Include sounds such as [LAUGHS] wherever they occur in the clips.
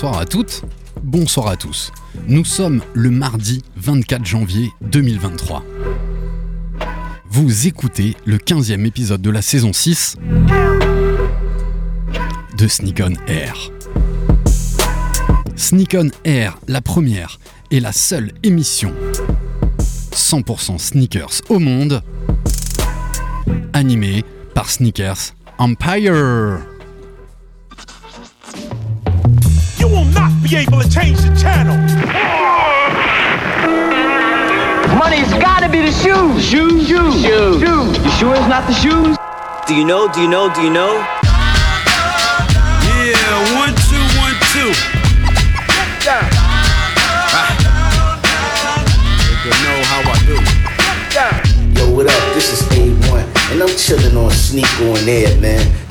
Bonsoir à toutes, bonsoir à tous. Nous sommes le mardi 24 janvier 2023. Vous écoutez le 15e épisode de la saison 6 de Sneak On Air. Sneak On Air, la première et la seule émission 100% sneakers au monde, animée par Sneakers Empire. Be able to change the channel. Money's gotta be the shoes. Shoes, shoes, shoes. shoes. You sure it's not the shoes? Do you know? Do you know? Do you know? Yeah, one, two, one, two. You know how I do. Yo, what up? This is A1, and I'm chilling on Sneak on Air, man.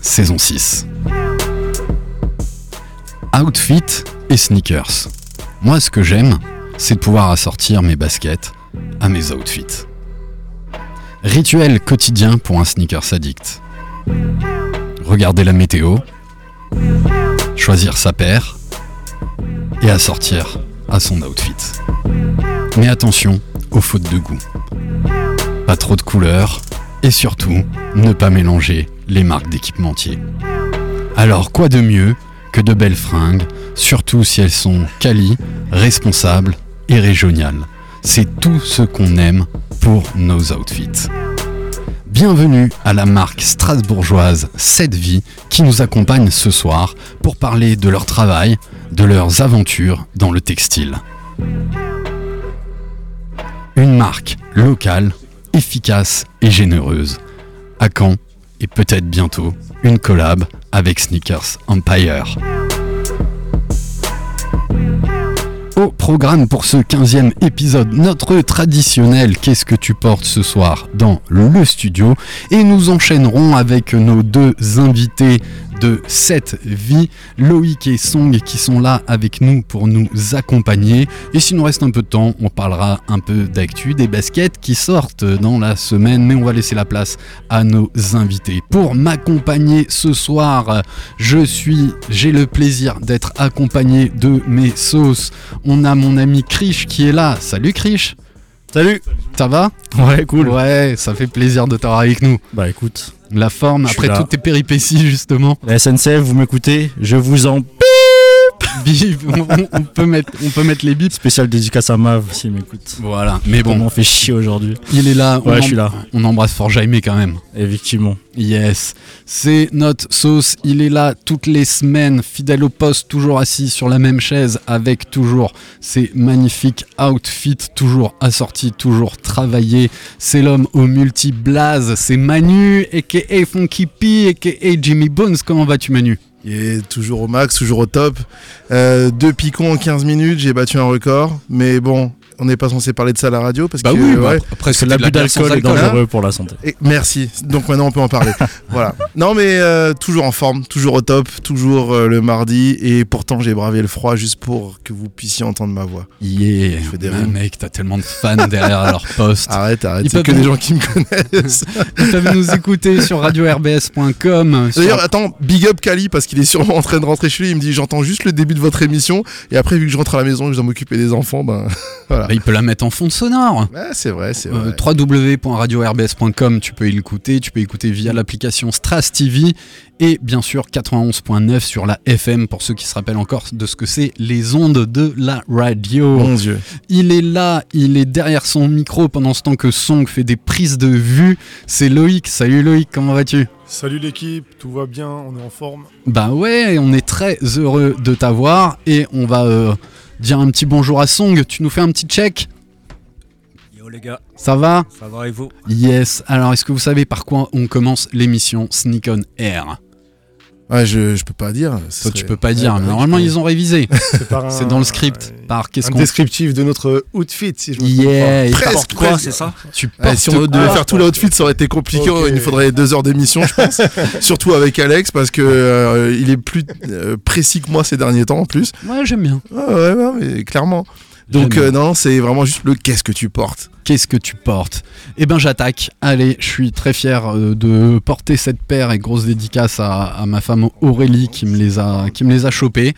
saison 6. Outfit et sneakers. Moi, ce que j'aime, c'est de pouvoir assortir mes baskets à mes outfits. Rituel quotidien pour un sneakers addict. Regarder la météo, choisir sa paire et assortir à son outfit. Mais attention aux fautes de goût. Pas trop de couleurs et surtout ne pas mélanger les marques d'équipementiers. Alors quoi de mieux que de belles fringues, surtout si elles sont quali, responsables et régionales. C'est tout ce qu'on aime pour nos outfits. Bienvenue à la marque strasbourgeoise 7 Vie qui nous accompagne ce soir pour parler de leur travail, de leurs aventures dans le textile. Une marque locale, efficace et généreuse. À quand et peut-être bientôt une collab avec Sneakers Empire. Au programme pour ce 15e épisode, notre traditionnel Qu'est-ce que tu portes ce soir dans le studio et nous enchaînerons avec nos deux invités de cette vie, Loïc et Song qui sont là avec nous pour nous accompagner. Et s'il nous reste un peu de temps, on parlera un peu d'actu, des baskets qui sortent dans la semaine, mais on va laisser la place à nos invités. Pour m'accompagner ce soir, je suis, j'ai le plaisir d'être accompagné de mes sauces. On a mon ami Krish qui est là. Salut Krish Salut Ça va Ouais, cool. Ouais, ça fait plaisir de t'avoir avec nous. Bah écoute, La forme, après toutes tes péripéties justement. la SNCF, vous m'écoutez, je vous en Bip, on, on peut mettre, on peut mettre les bips. spécial dédicace à Mav s'il m'écoute. Voilà, mais Bon, bon, on fait chier aujourd'hui. il est là. Ouais, on je suis là. On embrasse fort Jaime quand même. Effectivement. Yes, c'est notre sauce. Il est là toutes les semaines, fidèle au poste, toujours assis sur la même chaise, avec toujours ses magnifiques outfits, toujours assortis, toujours travaillés. C'est l'homme au multi-blaze, c'est Manu, aka Funky P, aka Jimmy Bones. Comment vas-tu, Manu? Il est toujours au max, toujours au top. Euh, deux picons en 15 minutes, j'ai battu un record. Mais bon, on n'est pas censé parler de ça à la radio parce Bah que oui, ouais. bah, après Parce que l'abus d'alcool est dangereux pour la santé. Et merci. Donc maintenant on peut en parler. [LAUGHS] voilà. Non mais euh, toujours en forme, toujours au top, toujours euh, le mardi. Et pourtant j'ai bravé le froid juste pour que vous puissiez entendre ma voix. Yeah, Je fais des Ah, rimes. mec, t'as tellement de fans derrière leur [LAUGHS] poste. Arrête, arrête. Ils C'est que peuvent- des gens qui me connaissent. [LAUGHS] Ils peuvent nous écouter sur radio-rbs.com. sur- D'ailleurs, attends, big up Kali parce qu'il est sûrement en train de rentrer chez lui. Il me dit j'entends juste le début de votre émission. Et après, vu que je rentre à la maison je dois m'occuper des enfants, ben voilà. Il peut la mettre en fond sonore. Ouais, c'est vrai, c'est Euh, vrai. www.radio-rbs.com, tu peux y écouter, tu peux écouter via l'application Stras TV et bien sûr 91.9 sur la FM pour ceux qui se rappellent encore de ce que c'est les ondes de la radio. Mon Dieu. Il est là, il est derrière son micro pendant ce temps que Song fait des prises de vue. C'est Loïc. Salut Loïc, comment vas-tu? Salut l'équipe, tout va bien, on est en forme. Bah ouais, on est très heureux de t'avoir et on va euh, dire un petit bonjour à Song. Tu nous fais un petit check Yo les gars, Ça va ça va et vous? Yes. Alors, est-ce que vous savez par quoi on commence l'émission Sneak on Air? Ouais, je, je peux pas dire. ce Toi, tu peux pas dire, Ouais, mais bah, normalement peux- ils ont révisé. [LAUGHS] C'est dans le script. Par qu'est-ce un qu'on descriptif de notre outfit, si je me trompe Yeah, et Presque, quoi, quoi, c'est ça Tu Ouais, si on devait Ah, faire tout l'outfit, ça aurait été compliqué. Il nous faudrait deux heures d'émission, je pense. [LAUGHS] Surtout avec Alex, parce que euh, il est plus euh, précis que moi ces derniers temps en plus. Ouais, j'aime bien. Ah ouais, ouais, mais clairement. Donc euh, non, c'est vraiment juste le qu'est-ce que tu portes. Qu'est-ce que tu portes Eh ben j'attaque. Allez, je suis très fier euh, de porter cette paire et grosse dédicace à, à ma femme Aurélie qui me les a, qui me les a chopés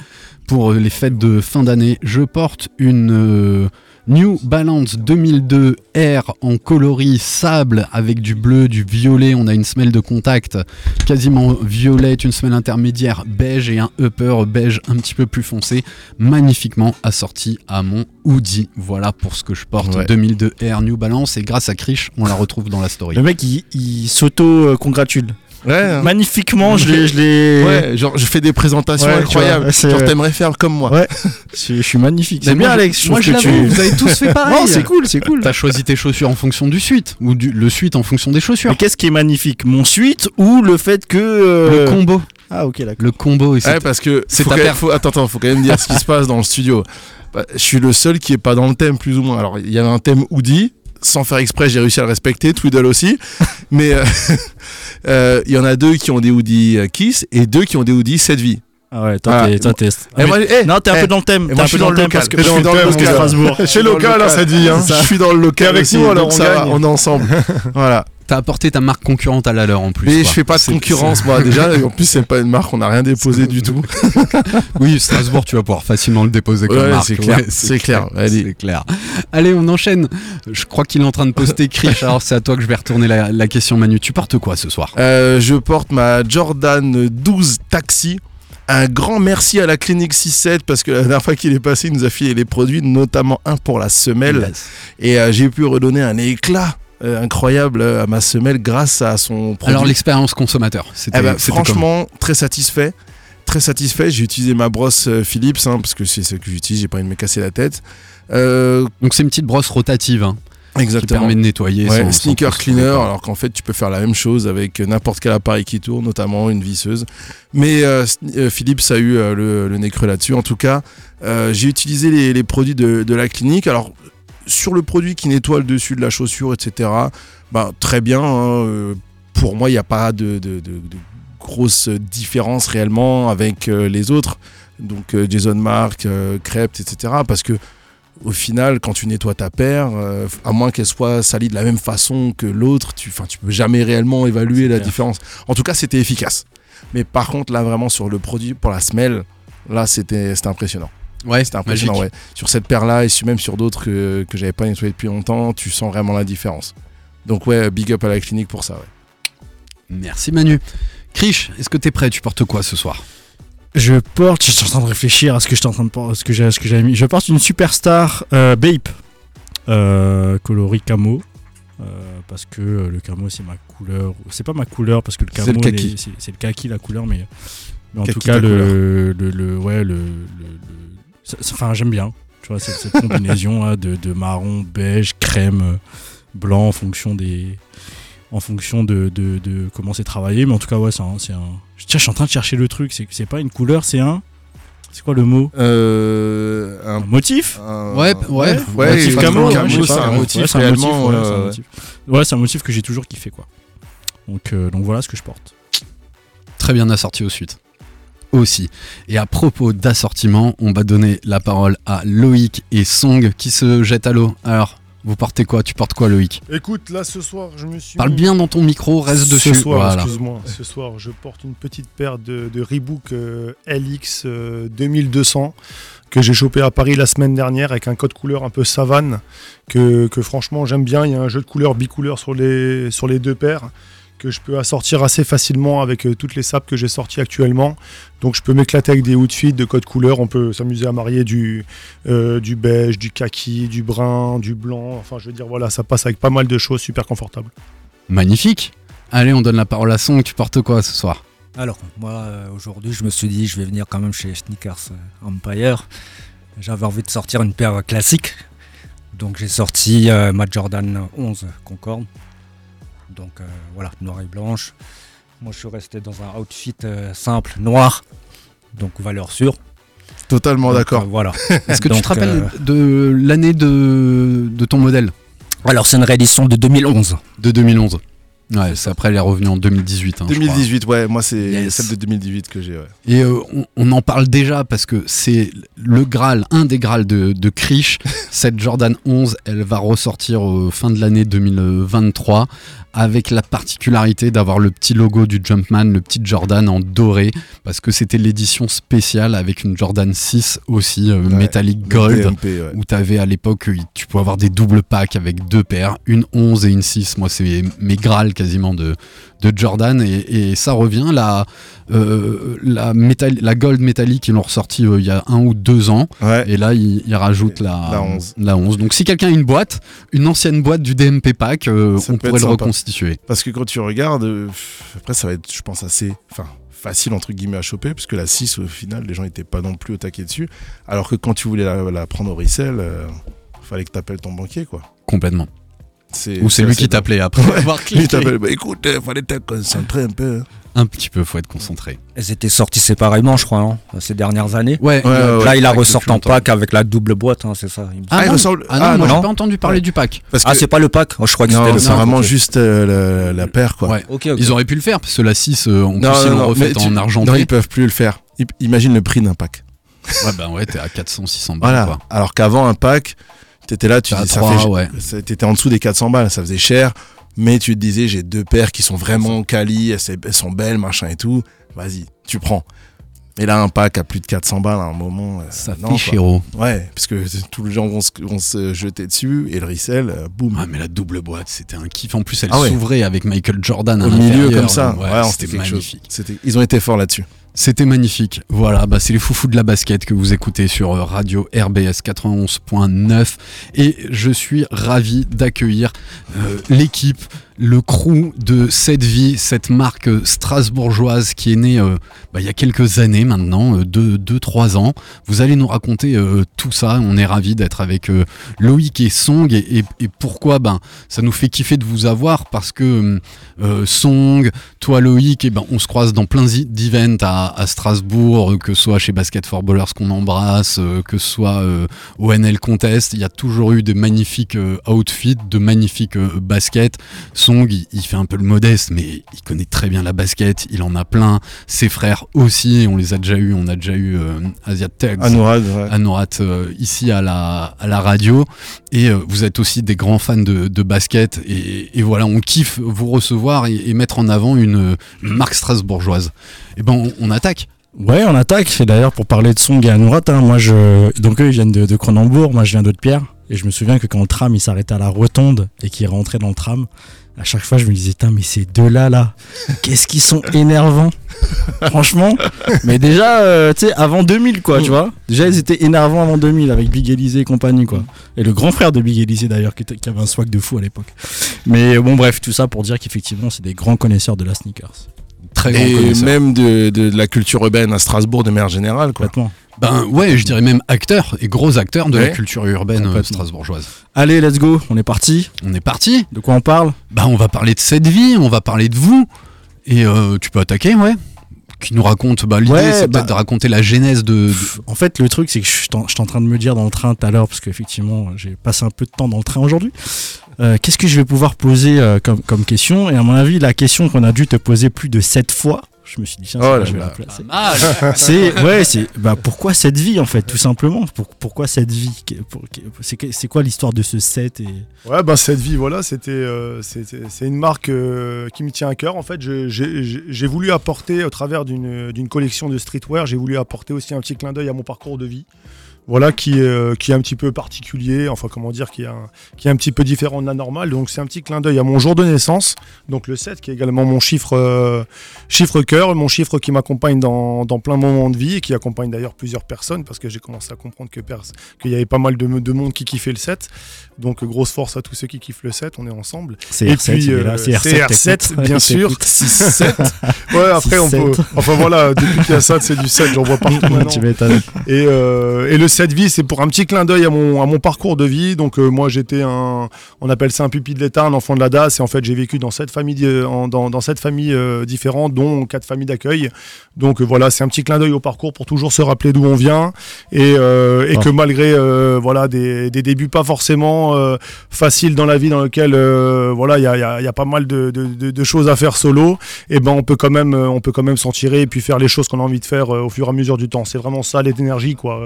pour euh, les fêtes de fin d'année. Je porte une New Balance 2002 R en coloris sable avec du bleu, du violet. On a une semelle de contact quasiment violette, une semelle intermédiaire beige et un upper beige un petit peu plus foncé, magnifiquement assorti à mon hoodie. Voilà pour ce que je porte. Ouais. 2002 R New Balance et grâce à Krish, on la retrouve dans la story. Le mec, il, il s'auto-congratule. Ouais. hein. Magnifiquement, je l'ai. je l'ai- [LAUGHS] Ouais, genre je fais des présentations Ouais, tu incroyables. vois, c'est- genre t'aimerais faire comme moi. Ouais. [LAUGHS] Je, je suis magnifique. C'est bien, moi, Alex. Je moi, trouve je que l'avoue, tu- vous avez tous fait [LAUGHS] pareil. Non, c'est cool, c'est cool. T'as choisi tes chaussures en fonction du suite ou du, le suite en fonction des chaussures. Mais qu'est-ce qui est magnifique Mon suite ou le fait que. euh, Le combo, Ah, ok, d'accord. le combo. et c'est- Ouais, parce que c'est ta paire. faut- attends, attends, faut quand même dire ce qui se passe dans le studio. Bah, je suis le seul qui est pas dans le thème plus ou moins. Alors il y avait un thème hoodie. Sans faire exprès, j'ai réussi à le respecter. Twiddle aussi. [LAUGHS] Mais euh, [LAUGHS] euh, il y en a deux qui ont des hoodies euh, Kiss et deux qui ont des hoodies cette vie. Ah ouais, toi, Ah, t'es- moi, eh, Non, t'es un eh, peu dans le thème. T'es moi, un je suis peu dans le thème local. parce que Je suis je suis dans le local. Strasbourg. Je suis local, dans le hein, cette vie, hein. Je suis dans le local avec aussi, nous, alors, on ça va, gagne. on est ensemble. [LAUGHS] voilà. T'as apporté ta marque concurrente à la leur en plus. Mais quoi. je fais pas de concurrence moi [LAUGHS] déjà. Et en plus c'est pas une marque, on n'a rien déposé du tout. [LAUGHS] Oui, Strasbourg, tu vas pouvoir facilement le déposer comme Ouais, marque. c'est clair, c'est clair. [LAUGHS] Allez. C'est clair. Allez, on enchaîne. Je crois qu'il est en train de poster Krish. Alors c'est à toi que je vais retourner la, la question, Manu. Tu portes quoi ce soir? Euh, je porte ma Jordan 12 Taxi. Un grand merci à la clinique 6-7 parce que la dernière fois qu'il est passé, il nous a filé les produits, notamment un pour la semelle. Et euh, j'ai pu redonner un éclat euh, incroyable euh, à ma semelle grâce à son produit. Alors l'expérience consommateur, c'était Eh ben, franchement, très satisfait. Très satisfait. J'ai utilisé ma brosse euh, Philips hein, parce que c'est celle que j'utilise, j'ai pas envie de me casser la tête. Euh, Donc c'est une petite brosse rotative hein, qui exactement. permet de nettoyer. Ouais, sans- sneaker cleaner, alors qu'en fait tu peux faire la même chose avec n'importe quel appareil qui tourne, notamment une visseuse. Mais euh, Philips a eu euh, le, le nez creux là-dessus. En tout cas, euh, j'ai utilisé les, les produits de, de la clinique. Alors sur le produit qui nettoie le dessus de la chaussure, etc. Bah, très bien. hein, euh, pour moi, il n'y a pas de, de, de, de grosse différence réellement avec euh, les autres. Donc euh, Jason Mark, euh, Crept, etc. Parce que au final, quand tu nettoies ta paire, à moins qu'elle soit salie de la même façon que l'autre, tu, tu peux jamais réellement évaluer la clair. différence. En tout cas, c'était efficace. Mais par contre, là, vraiment, sur le produit pour la semelle, là, c'était impressionnant. Ouais, C'était impressionnant, ouais. Sur cette paire-là et même sur d'autres que, que j'avais pas nettoyé depuis longtemps, tu sens vraiment la différence. Donc, ouais, big up à la clinique pour ça, ouais. Merci Manu. Krish, est-ce que t'es prêt? Tu portes quoi ce soir? Je porte, je suis en train de réfléchir à ce que j'étais en train de por- à ce que j'ai, à ce que j'avais mis. Je porte une superstar euh, Bape, euh, coloris camo, euh, parce que euh, le camo c'est ma couleur. C'est pas ma couleur parce que le C'est camo le kaki. c'est, le kaki la couleur, mais, mais en Kaki, tout cas le, le, le- ouais le, enfin j'aime bien. Tu vois cette, cette combinaison là, de, de marron, beige, crème, blanc en fonction des en fonction de, de, de comment c'est travaillé mais en tout cas ouais c'est un, c'est un... Tiens, je suis en train de chercher le truc c'est c'est pas une couleur c'est un c'est quoi le mot? Euh, un un, motif? un- Ouais, ouais. ouais, Motif camo, hein, c'est pas, un ouais. motif Ouais, c'est un réellement. motif, ouais, c'est un euh, motif. Ouais, c'est un motif que j'ai toujours kiffé quoi donc, euh, donc voilà ce que je porte Très bien assorti au suite. Aussi. Et à propos d'assortiment, on va donner la parole à Loïc et Song qui se jettent à l'eau. Alors, vous portez quoi? Tu portes quoi Loïc? Écoute, là ce soir, je me suis. Parle mis- bien dans ton micro, reste Ce dessus. soir, voilà. excuse-moi, ce soir, je porte une petite paire de, de Reebok euh, LX euh, 2200 que j'ai chopé à Paris la semaine dernière avec un code couleur un peu savane que, que franchement j'aime bien. Il y a un jeu de couleurs bicouleur sur les, sur les deux paires que je peux assortir assez facilement avec euh, toutes les sapes que j'ai sorties actuellement. Donc je peux m'éclater avec des outfits de code couleur. On peut s'amuser à marier du, euh, du beige, du kaki, du brun, du blanc. Enfin je veux dire voilà, ça passe avec pas mal de choses super confortables. Magnifique. Allez, on donne la parole à Song. Tu portes quoi ce soir? Alors, moi, euh, aujourd'hui, je me suis dit, je vais venir quand même chez Sneakers Empire. J'avais envie de sortir une paire classique. Donc, j'ai sorti euh, ma Jordan 11 Concorde. Donc, euh, voilà, noire et blanche. Moi, je suis resté dans un outfit euh, simple, noir, donc valeur sûre. Totalement d'accord. euh, voilà. [LAUGHS] Est-ce que tu te rappelles euh, de l'année de, de ton modèle? Alors, c'est une réédition de 2011. De 2011. Ouais, c'est après elle est revenue en 2018. hein, je crois. 2018, ouais, moi c'est Yes. celle de 2018 que j'ai. Ouais. Et euh, on, on en parle déjà parce que c'est le Graal, un des Graals de, de Krish. [LAUGHS] Cette Jordan 11, elle va ressortir au fin de l'année 2023 avec la particularité d'avoir le petit logo du Jumpman, le petit Jordan en doré, parce que c'était l'édition spéciale avec une Jordan 6 aussi, euh, Ouais, métallique gold, DMP, ouais. où tu avais à l'époque, euh, tu pouvais avoir des doubles packs avec deux paires, une 11 et une 6. Moi, c'est mes Graals quasiment de, de Jordan, et, et ça revient. La, euh, la, métal, la gold métallique, ils l'ont ressorti euh, il y a un ou deux ans. Ouais. Et là, ils ils rajoutent la, La 11. la 11. Donc, si quelqu'un a une boîte, une ancienne boîte du DMP pack, euh, on pourrait le sympa. reconstituer. Parce que quand tu regardes, après ça va être, je pense, assez enfin, facile entre guillemets à choper, puisque la 6, au final, les gens n'étaient pas non plus au taquet dessus. Alors que quand tu voulais la, la prendre au resell, fallait que tu appelles ton banquier, quoi. Complètement. Ou c'est lui qui t'appelait après avoir [LAUGHS] Lui t'appelle, bah écoute, il fallait te concentrer un peu. hein. Un petit peu, faut être concentré. Elles étaient sorties séparément, je crois, hein, ces dernières années. Ouais, Ouais, euh, ouais, Là, il a pack ressorti depuis en pack avec la double boîte, hein, c'est ça. il me semble. Ah, Ah, il non, ressemble- ah non, ah, moi j'ai non. pas entendu parler Ouais. du pack. Parce Ah, que c'est pas le pack Oh, Je crois que c'était non, le c'est pack. vraiment ok. juste euh, la, la paire, quoi. Ouais. Ok, ok. Ils auraient pu le faire parce que la 6, euh, en Non, plus, non, ils l'ont refaite mais tu- en argenté. Non, ils peuvent plus le faire. I- Imagine le prix d'un pack. Ouais, bah ouais, t'es à 400, 600 balles. Voilà. quoi. Alors qu'avant, un pack, t'étais là, tu T'es à dis, ça fait, ouais. t'étais en dessous des 400 balles, ça faisait cher, mais tu te disais, j'ai deux paires qui sont vraiment quali, elles, sont belles, machin et tout, vas-y, tu prends. Et là, un pack à plus de 400 balles à un moment, euh, Ça fait quoi. chéro. Ouais, parce que tous les gens vont se, vont se jeter dessus, et le resell, euh, boum. Ah, mais la double boîte, c'était un kiff. En plus, elle Ah ouais. s'ouvrait avec Michael Jordan à Au milieu comme ça, ouais, ouais, c'était chose. magnifique. Ils ont été forts là-dessus. C'était magnifique. Voilà, bah c'est les foufous de la basket que vous écoutez sur euh, Radio RBS 91.9 et je suis ravi d'accueillir euh, l'équipe, le crew de cette vie, cette marque euh, strasbourgeoise qui est née euh, bah, il y a quelques années maintenant, 2-3 ans. Vous allez nous raconter euh, tout ça. On est ravi d'être avec euh, Loïc et Song et, pourquoi? Ben ça nous fait kiffer de vous avoir parce que euh, Song, toi Loïc, et ben, on se croise dans plein d'events à, Strasbourg, euh, que ce soit chez Basket for Ballers qu'on embrasse, euh, que ce soit euh, au NL Contest, il y a toujours eu de magnifiques euh, outfits, de magnifiques euh, baskets. Song, il, il fait un peu le modeste, mais il connaît très bien la basket, il en a plein. Ses frères aussi, on les a déjà eu, on a déjà eu euh, Asiat Tugs. Ouais. Euh, ici à la, à la radio. Et euh, vous êtes aussi des grands fans de, de basket. Et, et voilà, on kiffe vous recevoir et, et mettre en avant une, une marque strasbourgeoise. Et ben, on, on attaque. Ouais, on attaque. Et d'ailleurs, pour parler de Song et Anourat, hein, moi, je... donc eux, ils viennent de, de Cronenbourg, moi, je viens d'Haute-Pierre. Et je me souviens que quand le tram, il s'arrêtait à la rotonde et qu'il rentrait dans le tram, à chaque fois, je me disais, mais ces deux-là, là, qu'est-ce qu'ils sont énervants. Franchement. Mais déjà, euh, tu sais, avant 2000, quoi, tu vois. Déjà, ils étaient énervants avant 2000 avec Big Elysée et compagnie, quoi. Et le grand frère de Big Elysée, d'ailleurs, qui, avait un swag de fou à l'époque. Mais bon, bref, tout ça pour dire qu'effectivement, c'est des grands connaisseurs de la sneakers. Très grand Et même de, de- de la culture urbaine à Strasbourg de manière générale, quoi. Complètement. Ben ouais, je dirais même acteur et gros acteur de la culture urbaine euh, strasbourgeoise. Allez, let's go, on est parti. On est parti. De quoi on parle? Ben on va parler de cette vie, on va parler de vous. Et euh, tu peux attaquer, ouais. Qui nous raconte. Bah, l'idée, Ouais, c'est bah- peut-être de raconter la genèse de. En fait, le truc, c'est que je suis en train de me dire dans le train tout à l'heure, parce qu'effectivement, j'ai passé un peu de temps dans le train aujourd'hui. Euh, Qu'est-ce que je vais pouvoir poser euh, comme, comme question? Et à mon avis, la question qu'on a dû te poser plus de sept fois, je me suis dit, tiens, Oh là je vais la placer. Mal. [LAUGHS] C'est ouais, c'est bah pourquoi cette vie en fait, tout simplement? Pour- pourquoi cette vie? C'est quoi l'histoire de ce set et Ouais, bah cette vie, voilà, c'était, euh, c'est une marque euh, qui me tient à cœur. En fait, j'ai voulu apporter, au travers d'une d'une collection de streetwear, j'ai voulu apporter aussi un petit clin d'œil à mon parcours de vie. Voilà, qui, est, euh, qui est un petit peu particulier, enfin comment dire, qui est un, qui est un petit peu différent de la normale. Donc c'est un petit clin d'œil à mon jour de naissance, donc le 7 qui est également mon chiffre, euh, chiffre cœur, mon chiffre qui m'accompagne dans, dans plein moments de vie et qui accompagne d'ailleurs plusieurs personnes parce que j'ai commencé à comprendre qu'il y avait pas mal de, de monde qui kiffait le 7. Donc grosse force à tous ceux qui kiffent le 7, on est ensemble. c'est Et R7 puis, là, euh, c'est R7, c'est R7, t'écoutes. bien [LAUGHS] Il sûr. t'écoute. [LAUGHS] 6-7. Ouais, après, on 6-7. peut. Enfin voilà, depuis qu'il y a ça, c'est du 7, j'en vois [LAUGHS] partout maintenant. tu. Et, euh, et le cette vie, c'est pour un petit clin d'œil à mon, à mon parcours de vie. Donc euh, moi, j'étais un, on appelle ça un pupille de l'État, un enfant de la DAS. Et en fait, j'ai vécu dans sept familles, euh, en- dans, dans sept familles euh, différentes, dont quatre familles d'accueil. Donc euh, voilà, c'est un petit clin d'œil au parcours pour toujours se rappeler d'où on vient et, et Ah. que malgré voilà des, des débuts pas forcément faciles dans la vie, dans lequel voilà il y a, il y a- il y a pas mal de, de- de- de choses à faire solo. Et ben on peut quand même, on peut quand même s'en tirer et puis faire les choses qu'on a envie de faire au fur et à mesure du temps. C'est vraiment ça l'énergie quoi.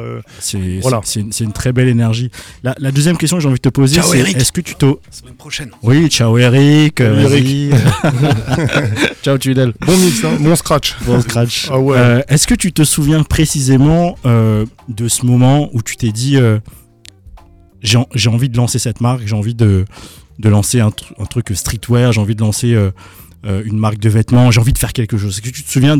C'est Voilà. une, très belle énergie. La, la deuxième question que j'ai envie de te poser, Ciao, c'est Eric. est-ce que tu. Semaine prochaine. Oui, ciao Eric. Salut, [LAUGHS] [LAUGHS] ciao Tudel. Bon mix, hein, bon scratch. Bon scratch. Ah ouais. Euh, Est-ce que tu te souviens précisément euh, de ce moment où tu t'es dit euh, j'ai en- j'ai envie de lancer cette marque, j'ai envie de, de lancer un, un truc streetwear, j'ai envie de lancer une marque de vêtements, j'ai envie de faire quelque chose. Est-ce que tu te souviens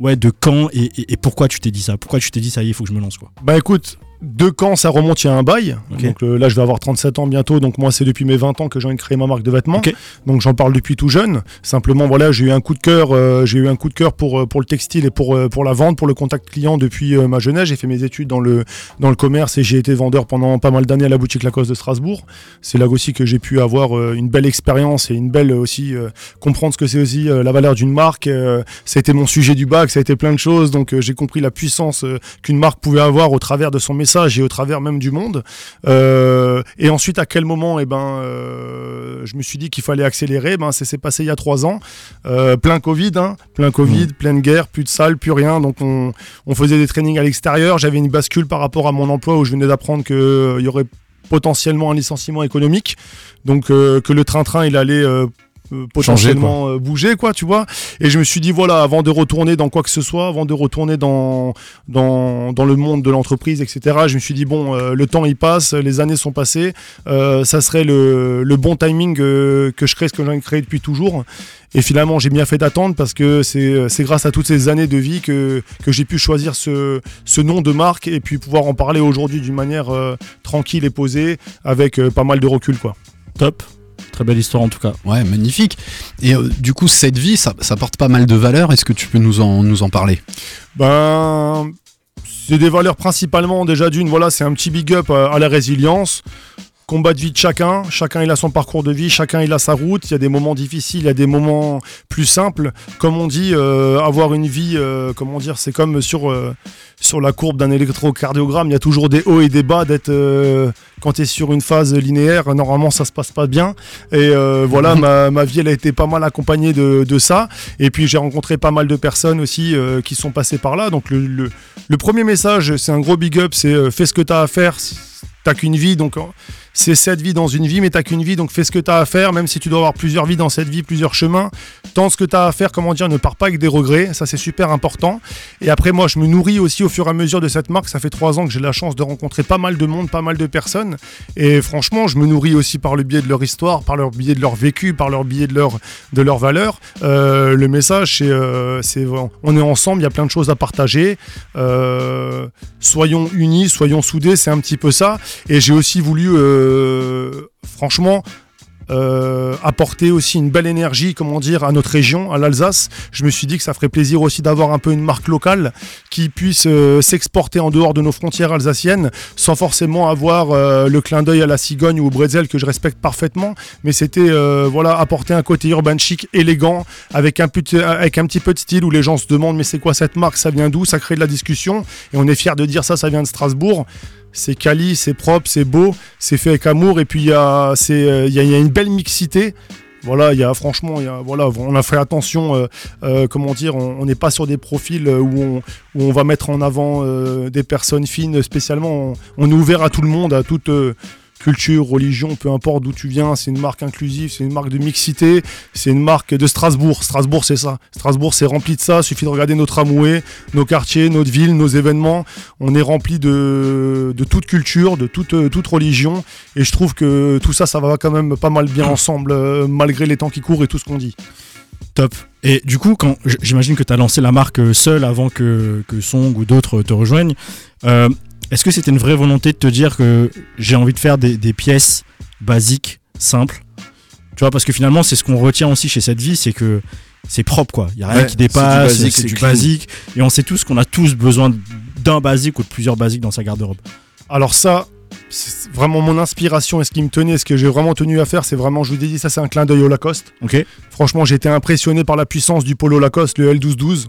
ouais, de quand et, pourquoi tu t'es dit ça? Pourquoi tu t'es dit ça y est, il faut que je me lance quoi? Bah écoute, de quand ça remonte, il y a un bail. Donc euh, là, je vais avoir 37 ans bientôt. Donc moi, c'est depuis mes 20 ans que j'ai envie de créer ma marque de vêtements. Donc j'en parle depuis tout jeune. Simplement, voilà, j'ai eu un coup de cœur. euh, j'ai eu un coup de cœur pour euh, pour le textile et pour euh, pour la vente, pour le contact client depuis euh, ma jeunesse. J'ai fait mes études dans le dans le commerce et j'ai été vendeur pendant pas mal d'années à la boutique Lacoste de Strasbourg. C'est là aussi que j'ai pu avoir une belle expérience et une belle aussi comprendre ce que c'est aussi la valeur d'une marque. Ça a été mon sujet du bac, ça a été plein de choses. Donc j'ai compris la puissance qu'une marque pouvait avoir au travers de son message et au travers même du monde. Euh, et ensuite, à quel moment eh ben, euh, je me suis dit qu'il fallait accélérer ben, Ça s'est passé il y a trois ans. Euh, plein Covid, hein, plein Covid, pleine guerre, plus de salles, plus rien. Donc on, on faisait des trainings à l'extérieur. J'avais une bascule par rapport à mon emploi où je venais d'apprendre qu'il y aurait potentiellement un licenciement économique. Donc euh, que le train-train, il allait... euh, potentiellement euh, bouger quoi tu vois. Et je me suis dit voilà avant de retourner dans quoi que ce soit avant de retourner dans dans, dans le monde de l'entreprise etc je me suis dit bon euh, le temps il passe les années sont passées euh, ça serait le, le bon timing euh, que je crée ce que j'ai créé depuis toujours. Et finalement j'ai bien fait d'attendre parce que c'est c'est grâce à toutes ces années de vie que, que j'ai pu choisir ce, ce nom de marque et puis pouvoir en parler aujourd'hui d'une manière euh, tranquille et posée avec euh, pas mal de recul quoi. Top. Très belle histoire en tout cas. Ouais, magnifique. Et euh, du coup, cette vie, ça, ça porte pas mal de valeurs. Est-ce que tu peux nous en, nous en parler? Ben, c'est des valeurs principalement déjà d'une, voilà, c'est un petit big up à, à la résilience. Combat de vie de chacun, chacun il a son parcours de vie, chacun il a sa route, il y a des moments difficiles, il y a des moments plus simples. Comme on dit, euh, avoir une vie, euh, comment dire, c'est comme sur, euh, sur la courbe d'un électrocardiogramme, il y a toujours des hauts et des bas d'être quand tu es sur une phase linéaire, normalement ça se passe pas bien. Et euh, voilà, [LAUGHS] ma, ma vie elle a été pas mal accompagnée de, de ça. Et puis j'ai rencontré pas mal de personnes aussi euh, qui sont passées par là. Donc le, le, le premier message, c'est un gros big up, c'est euh, fais ce que tu as à faire. T'as qu'une vie, donc c'est cette vie dans une vie, mais t'as qu'une vie, donc fais ce que t'as à faire, même si tu dois avoir plusieurs vies dans cette vie, plusieurs chemins. Tente ce que t'as à faire, comment dire, ne pars pas avec des regrets, ça c'est super important. Et après, moi, je me nourris aussi au fur et à mesure de cette marque. Ça fait trois ans que j'ai la chance de rencontrer pas mal de monde, pas mal de personnes. Et franchement, je me nourris aussi par le biais de leur histoire, par le biais de leur vécu, par le biais de leur, de leur valeur. Euh, le message, c'est, euh, on est ensemble, il y a plein de choses à partager. Euh, soyons unis, soyons soudés, c'est un petit peu ça. Et j'ai aussi voulu, franchement, euh, apporter aussi une belle énergie, comment dire, à notre région, à l'Alsace. Je me suis dit que ça ferait plaisir aussi d'avoir un peu une marque locale qui puisse euh, s'exporter en dehors de nos frontières alsaciennes, sans forcément avoir euh, le clin d'œil à la cigogne ou au bretzel que je respecte parfaitement. Mais c'était euh, voilà apporter un côté urban chic, élégant, avec un, petit, avec un petit peu de style où les gens se demandent mais c'est quoi cette marque, ça vient d'où, ça crée de la discussion. Et on est fier de dire ça, ça vient de Strasbourg c'est quali, c'est propre, c'est beau, c'est fait avec amour et puis il y euh, y, a, y a une belle mixité. Voilà, il y a franchement, on a fait attention, euh, euh, comment dire, on n'est pas sur des profils où on, va mettre en avant des personnes fines spécialement. On, on est ouvert à tout le monde, à toute culture, religion, peu importe d'où tu viens. C'est une marque inclusive, c'est une marque de mixité, c'est une marque de Strasbourg. Strasbourg, c'est ça. Strasbourg, c'est rempli de ça. Il suffit de regarder nos tramways, nos quartiers, notre ville, nos événements. On est rempli de, de toute culture, de toute, euh, toute religion. Et je trouve que tout ça, ça va quand même pas mal bien ensemble, euh, malgré les temps qui courent et tout ce qu'on dit. Top. Et du coup, quand j'imagine que tu as lancé la marque euh, seule avant que, Song ou d'autres te rejoignent, est-ce que c'était une vraie volonté de te dire que j'ai envie de faire des, des pièces basiques, simples? Tu vois, parce que finalement, c'est ce qu'on retient aussi chez cette vie, c'est que c'est propre, quoi. Il n'y a rien Ouais, qui c'est du dépasse, basique, c'est du basique. Et on sait tous qu'on a tous besoin d'un basique ou de plusieurs basiques dans sa garde-robe Alors ça, c'est vraiment mon inspiration et ce qui me tenait, ce que j'ai vraiment tenu à faire, c'est vraiment, je vous ai dit, ça c'est un clin d'œil au Lacoste. Ok. Franchement, j'ai été impressionné par la puissance du polo Lacoste, le L1212.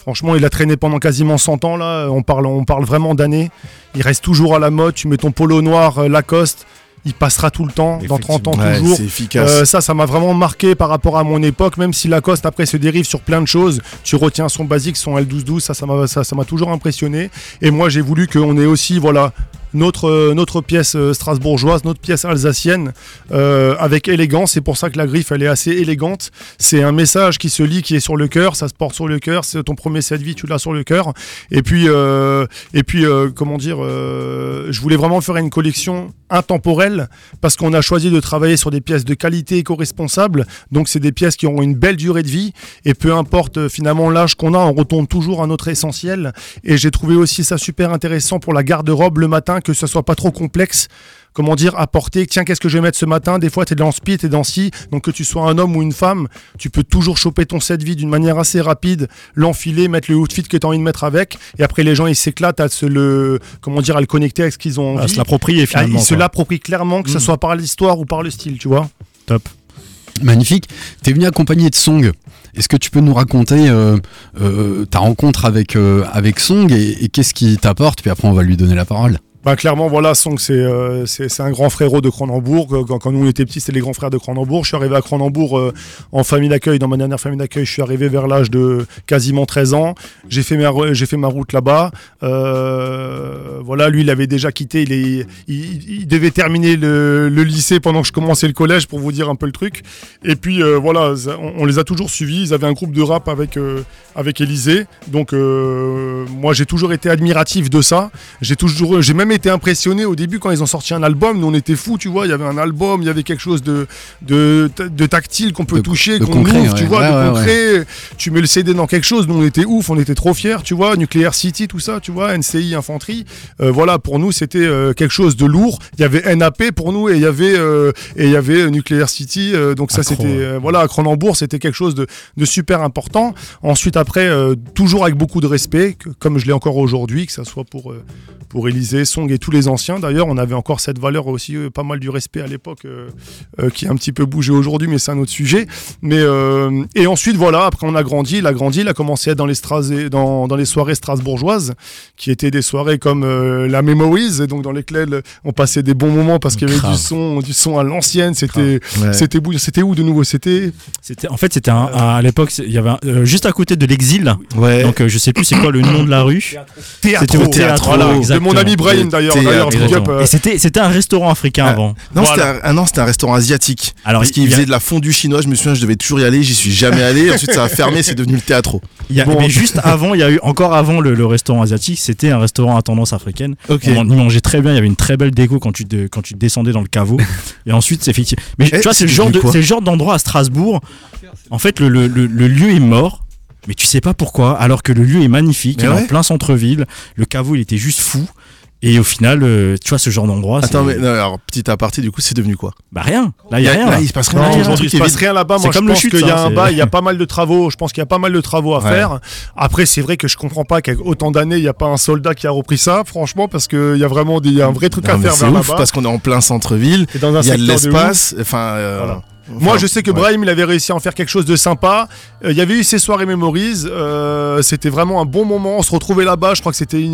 Franchement, il a traîné pendant quasiment 100 ans là. On parle, on parle vraiment d'années. Il reste toujours à la mode. Tu mets ton polo noir euh, Lacoste, il passera tout le temps, dans 30 ans Ouais, toujours. efficace. Euh, ça, ça m'a vraiment marqué par rapport à mon époque. Même si Lacoste après se dérive sur plein de choses, tu retiens son basique, son L1212. Ça, ça m'a, ça, ça m'a toujours impressionné. Et moi, j'ai voulu qu'on ait aussi, voilà. Notre, euh, notre pièce euh, strasbourgeoise, notre pièce alsacienne, euh, avec élégance. C'est pour ça que la griffe, elle est assez élégante. C'est un message qui se lit, qui est sur le cœur. Ça se porte sur le cœur. C'est ton premier set vie, tu l'as sur le cœur. Et puis, et puis, comment dire, je voulais vraiment faire une collection intemporelle parce qu'on a choisi de travailler sur des pièces de qualité éco-responsable. Donc, c'est des pièces qui auront une belle durée de vie. Et peu importe finalement l'âge qu'on a, on retourne toujours à notre essentiel. Et j'ai trouvé aussi ça super intéressant pour la garde-robe le matin, que ce soit pas trop complexe. Comment dire, apporter, tiens, qu'est-ce que je vais mettre ce matin? Des fois, tu es dans speed, tu es dans ci. Donc, que tu sois un homme ou une femme, tu peux toujours choper ton set vie d'une manière assez rapide, l'enfiler, mettre le outfit que tu as envie de mettre avec. Et après, les gens, ils s'éclatent à se le, comment dire, à le connecter avec ce qu'ils ont envie. À se l'approprier Ah, finalement. Ils se l'approprient clairement, que ce Mm. soit par l'histoire ou par le style, tu vois. Top. Magnifique. T'es venu accompagné de Song. Est-ce que tu peux nous raconter euh, euh, ta rencontre avec, euh, avec Song et, et qu'est-ce qui t'apporte? Puis après, on va lui donner la parole. Bah clairement voilà Song c'est euh, c'est un grand frérot de Cronenbourg. Quand, quand nous on était petits c'était les grands frères de Cronenbourg. Je suis arrivé à Cronenbourg euh, en famille d'accueil dans ma dernière famille d'accueil je suis arrivé vers l'âge de quasiment 13 ans. J'ai fait fait ma route là-bas. Euh, voilà lui il avait déjà quitté il, est, il, devait terminer le, le lycée pendant que je commençais le collège pour vous dire un peu le truc. Et puis euh, voilà on, les a toujours suivis. Ils avaient un groupe de rap avec euh, avec Élysée. Donc euh, moi j'ai toujours été admiratif de ça. J'ai toujours, j'ai même été impressionné au début quand ils ont sorti un album. Nous on était fous, tu vois. Il y avait un album, il y avait quelque chose de de, de tactile qu'on peut De- toucher, qu'on ouvre, tu vois, Ouais, de ouais, concret. Tu mets le CD dans quelque chose. Nous on était ouf, on était trop fiers, tu vois. Nuclear City, tout ça, tu vois. NCI Infanterie. Euh, voilà, pour nous c'était euh, quelque chose de lourd. Il y avait NAP pour nous et il y avait euh, et il y avait Nuclear City. donc ça c'était voilà à Cronenbourg c'était quelque chose de, de super important. Ensuite après toujours avec beaucoup de respect, que- comme je l'ai encore aujourd'hui, que ça soit pour pour Élysée, Song et tous les anciens. D'ailleurs, on avait encore cette valeur aussi, euh, pas mal du respect à l'époque, euh, euh, qui a un petit peu bougé aujourd'hui, mais c'est un autre sujet. Mais euh, et ensuite, voilà, après on a grandi, il a grandi, il a commencé à être dans les, Stras- dans, dans les soirées strasbourgeoises, qui étaient des soirées comme euh, la Memories, et donc dans lesquelles on passait des bons moments parce qu'il y avait Grave. du son, du son à l'ancienne. C'était, Ouais. c'était bou- c'était où de nouveau? C'était C'était, en fait, c'était à l'époque, il y avait un- euh, juste à côté de l'exil. Ouais. Donc, euh, je sais plus c'est quoi le nom de la rue. C'était au théâtre. Voilà, de mon ami Brahim d'ailleurs. Euh, Et c'était, c'était un restaurant africain Ah. avant. Non, Voilà. c'était un, ah non, c'était un restaurant asiatique. Alors, parce il qu'il y a- faisait de la fondue chinoise. Je me souviens, je devais toujours y aller. J'y suis jamais allé. [LAUGHS] Ensuite, ça a fermé. C'est devenu le théâtre. Il y a- Bon. mais juste avant, il y a eu encore avant le, le restaurant asiatique, c'était un restaurant à tendance africaine. Ok. On y mangeait très bien, il y avait une très belle déco quand tu, de- quand tu descendais dans le caveau. [LAUGHS] et ensuite, c'est effectivement. Mais Eh, tu vois, c'est le genre devenu de, quoi c'est le genre d'endroit à Strasbourg. En fait, le, le- le- le lieu est mort. Mais tu sais pas pourquoi, alors que le lieu est magnifique, il est ouais. en plein centre-ville, le caveau il était juste fou, et au final, euh, tu vois, ce genre d'endroit, Attends, mais non, alors petit aparté, du coup, c'est devenu quoi? Bah rien, là il y a rien. Là, il se passe Non, rien. aujourd'hui, il se passe rien là-bas. Moi, je comme le pense qu'il y a un c'est- bas, il y a pas mal de travaux. Je pense qu'il y a pas mal de travaux à Ouais. faire. Après, c'est vrai que je comprends pas qu'avec autant d'années, il n'y a pas un soldat qui a repris ça, franchement, parce qu'il y a vraiment des, il y a un vrai truc Non, à faire vers là-bas. parce qu'on est en plein centre-ville. Un Il y a de l'espace. Enfin, euh, Voilà. Enfin, Moi, je sais que ouais. Brahim, il avait réussi à en faire quelque chose de sympa. Euh, Il y avait eu ces soirées Memories. euh, c'était vraiment un bon moment. On se retrouvait là-bas. Je crois que c'était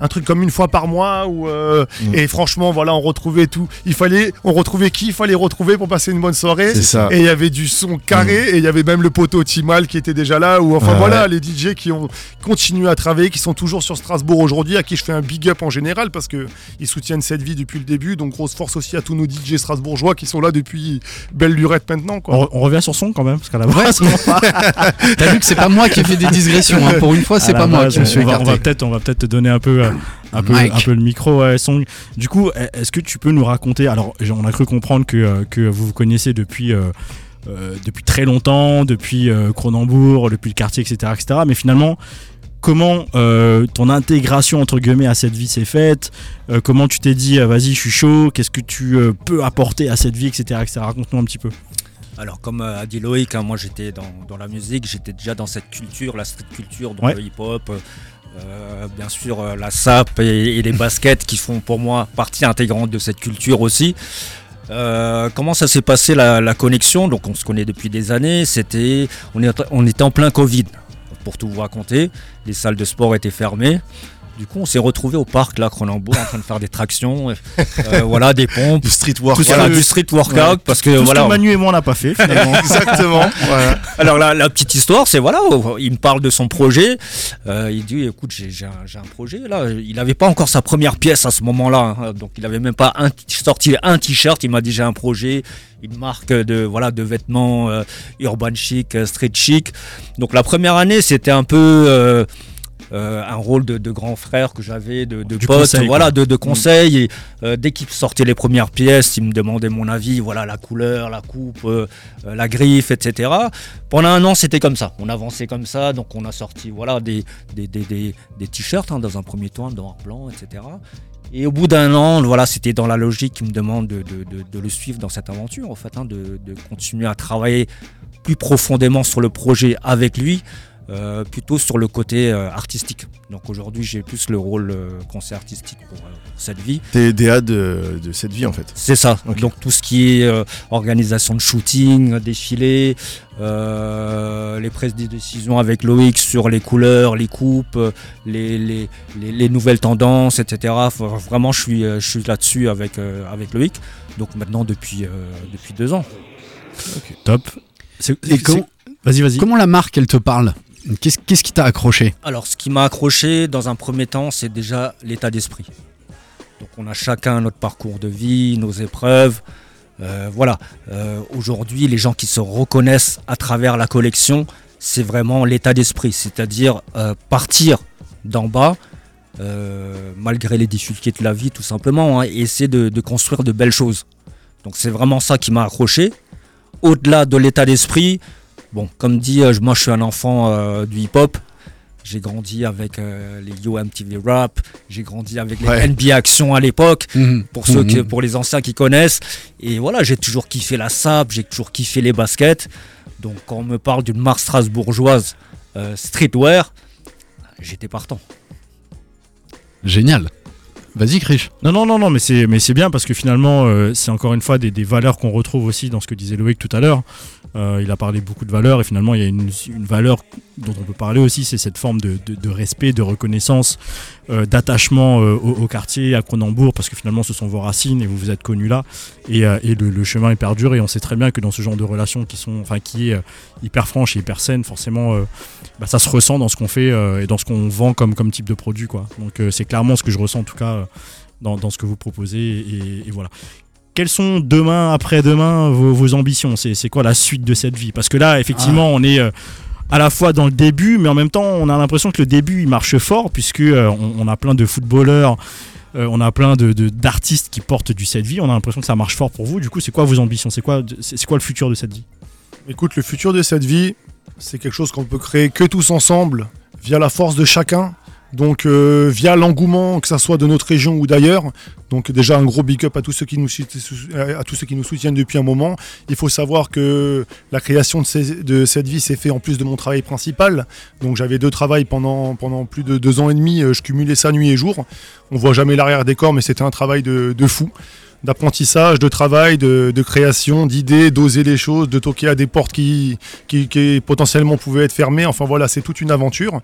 un truc comme une fois par mois. Où, euh, Mm. Et franchement, voilà, on retrouvait tout. Il fallait, on retrouvait qui? Il fallait retrouver pour passer une bonne soirée. Ça. Et il y avait du son carré. Et il y avait même le poteau Timal qui était déjà là. Ou enfin Ouais, voilà, ouais. les DJ qui ont continué à travailler, qui sont toujours sur Strasbourg aujourd'hui, à qui je fais un big up en général parce que ils soutiennent cette vie depuis le début. Donc grosse force aussi à tous nos DJ strasbourgeois qui sont là depuis belle lurette maintenant. Quoi. On, re- on revient sur son quand même, parce qu'à la Ouais, base, [LAUGHS] T'as vu que c'est pas moi qui ai fait des digressions. hein. Pour une fois, c'est pas moi base, qui me suis on va, on écarté. va peut-être, on va peut-être te donner un peu, euh, un peu, un peu le micro. ouais, Song. Du coup, e- est-ce que tu peux nous raconter Alors, on a cru comprendre que, euh, que vous vous connaissez depuis. euh, euh, depuis très longtemps, depuis euh, Cronenbourg, depuis le quartier, etc., etc. Mais finalement, comment euh, ton intégration entre guillemets à cette vie s'est faite? Euh, Comment tu t'es dit, vas-y, je suis chaud Qu'est-ce que tu euh, peux apporter à cette vie, etc., etc. Raconte-nous un petit peu. Alors comme euh, a dit Loïc, hein, moi j'étais dans, dans la musique, j'étais déjà dans cette culture, la street culture, donc Ouais. le hip-hop, euh, Euh, bien sûr, euh, la SAP et, et les baskets qui font pour moi partie intégrante de cette culture aussi. Euh, comment ça s'est passé la, la connexion? Donc on se connaît depuis des années. C'était, on, est- on était en plein Covid. Pour tout vous raconter, les salles de sport étaient fermées. Du coup, on s'est retrouvé au parc là, Cronenbourg, en train de faire des tractions, euh, voilà, des pompes, Du street work. voilà, du street workout, Ouais. parce que Tout voilà. ce que Manu et moi on n'a pas fait [LAUGHS] finalement. Exactement. voilà. Alors la, la petite histoire, c'est voilà, il me parle de son projet. Euh, il dit, écoute, j'ai un, projet là. Il n'avait pas encore sa première pièce à ce moment-là, hein. donc il avait même pas un sorti un t-shirt. Il m'a dit, j'ai un projet, une marque de voilà de vêtements euh, urban chic, euh, street chic. Donc la première année, c'était un peu euh, un rôle de, de grand frère que j'avais, de, pote, conseil, voilà, de, de conseil. Et euh, dès qu'il sortait les premières pièces, il me demandait mon avis, voilà, la couleur, la coupe, euh, la griffe, etc. Pendant un an, c'était comme ça. On avançait comme ça, donc on a sorti, voilà, des, des, des, des, des t-shirts hein, dans un premier temps, noir blanc, etc. Et au bout d'un an, voilà, c'était dans la logique qu'il me demande de, de, de, de le suivre dans cette aventure, en fait, hein, de, de continuer à travailler plus profondément sur le projet avec lui, euh, plutôt sur le côté euh, artistique. Donc aujourd'hui, j'ai plus le rôle euh, conseil artistique pour, euh, pour cette vie. T'es DA de, de cette vie en fait. C'est ça. Donc tout ce qui est euh, organisation de shooting, défilé, euh, les prises de décision avec Loïc sur les couleurs, les coupes, les, les, les- les nouvelles tendances, etc. Vraiment, je suis, je suis là-dessus avec, euh, avec Loïc. Donc maintenant depuis, euh, depuis deux ans. Top. Et comment- Vas-y, vas-y. Comment la marque, elle te parle? Qu'est-ce qui t'a accroché Alors, ce qui m'a accroché dans un premier temps, c'est déjà l'état d'esprit. Donc, on a chacun notre parcours de vie, nos épreuves. Euh, voilà. Euh, Aujourd'hui, les gens qui se reconnaissent à travers la collection, c'est vraiment l'état d'esprit, c'est-à-dire euh, partir d'en bas, malgré les difficultés de la vie, tout simplement, hein, et essayer de, de construire de belles choses. Donc, c'est vraiment ça qui m'a accroché. Au-delà de l'état d'esprit, bon, comme dit, euh, moi, je suis un enfant euh, du hip-hop. J'ai grandi avec euh, les Yo MTV Rap, j'ai grandi avec les Ouais. NBA Action à l'époque, pour, ceux qui, Mhm. pour les anciens qui connaissent. Et voilà, j'ai toujours kiffé la sap, j'ai toujours kiffé les baskets. Donc quand on me parle d'une marque strasbourgeoise euh, streetwear, j'étais partant. Génial. Vas-y, Krish. Non, non, non, non, mais c'est, mais c'est bien parce que finalement, euh, c'est encore une fois des, des valeurs qu'on retrouve aussi dans ce que disait Loïc tout à l'heure. Euh, il a parlé beaucoup de valeurs et finalement, il y a une, valeur dont on peut parler aussi, c'est cette forme de, respect, de reconnaissance, euh, d'attachement euh, au, quartier, à Cronenbourg, parce que finalement, ce sont vos racines et vous vous êtes connus là. Et, le, chemin est perdure et on sait très bien que dans ce genre de relations qui sont, enfin, qui est hyper franche et hyper saine, forcément, bah, ça se ressent dans ce qu'on fait et dans ce qu'on vend comme, type de produit, quoi. Donc, c'est clairement ce que je ressens en tout cas. dans, ce que vous proposez. Et voilà. Quelles sont demain, après-demain, vos, vos ambitions? C'est quoi la suite de cette vie? Parce que là, effectivement, on est euh, à la fois dans le début, mais en même temps, on a l'impression que le début, il marche fort, puisque euh, on, on a plein de footballeurs. euh, on a plein de de- d'artistes qui portent du cette vie. On a l'impression que ça marche fort pour vous. Du coup, c'est quoi vos ambitions? C'est quoi, c'est quoi le futur de cette vie? Écoute, le futur de cette vie, c'est quelque chose qu'on peut créer que tous ensemble, via la force de chacun. Donc euh, via l'engouement, que ça soit de notre région ou d'ailleurs. Donc déjà un gros big up à tous ceux qui nous soutiennent depuis un moment. Il faut savoir que la création de, cette vie s'est fait en plus de mon travail principal. Donc j'avais deux travails pendant plus de deux ans et demi. Euh, Je cumulais ça nuit et jour. On voit jamais l'arrière des corps, mais c'était un travail de, fou d'apprentissage, de travail, de, création, d'idées, d'oser les choses, de toquer à des portes qui potentiellement pouvaient être fermées. Enfin voilà, c'est toute une aventure.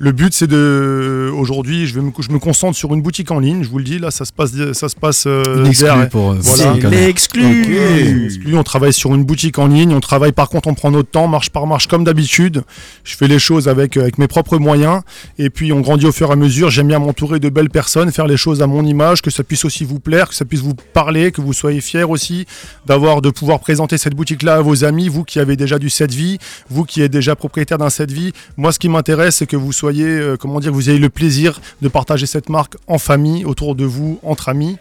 Le but, c'est de. Aujourd'hui, je, vais me, je me concentre sur une boutique en ligne. Je vous le dis, là, ça se passe, ça se passe euh, Une exclue derrière- pour euh, Voilà. L'exclu Exclu, on travaille sur une boutique en ligne, on travaille par contre, on prend notre temps, marche par marche comme d'habitude. Je fais les choses avec, euh, avec mes propres moyens et puis on grandit au fur et à mesure. J'aime bien m'entourer de belles personnes, faire les choses à mon image, que ça puisse aussi vous plaire, que ça puisse vous parler, que vous soyez fiers aussi d'avoir, de pouvoir présenter cette boutique-là à vos amis, vous qui avez déjà du set vie, vous qui êtes déjà propriétaire d'un set vie. Moi, ce qui m'intéresse, c'est que vous soyez, euh, comment dire, vous ayez le plaisir de partager cette marque en famille, autour de vous, entre amis.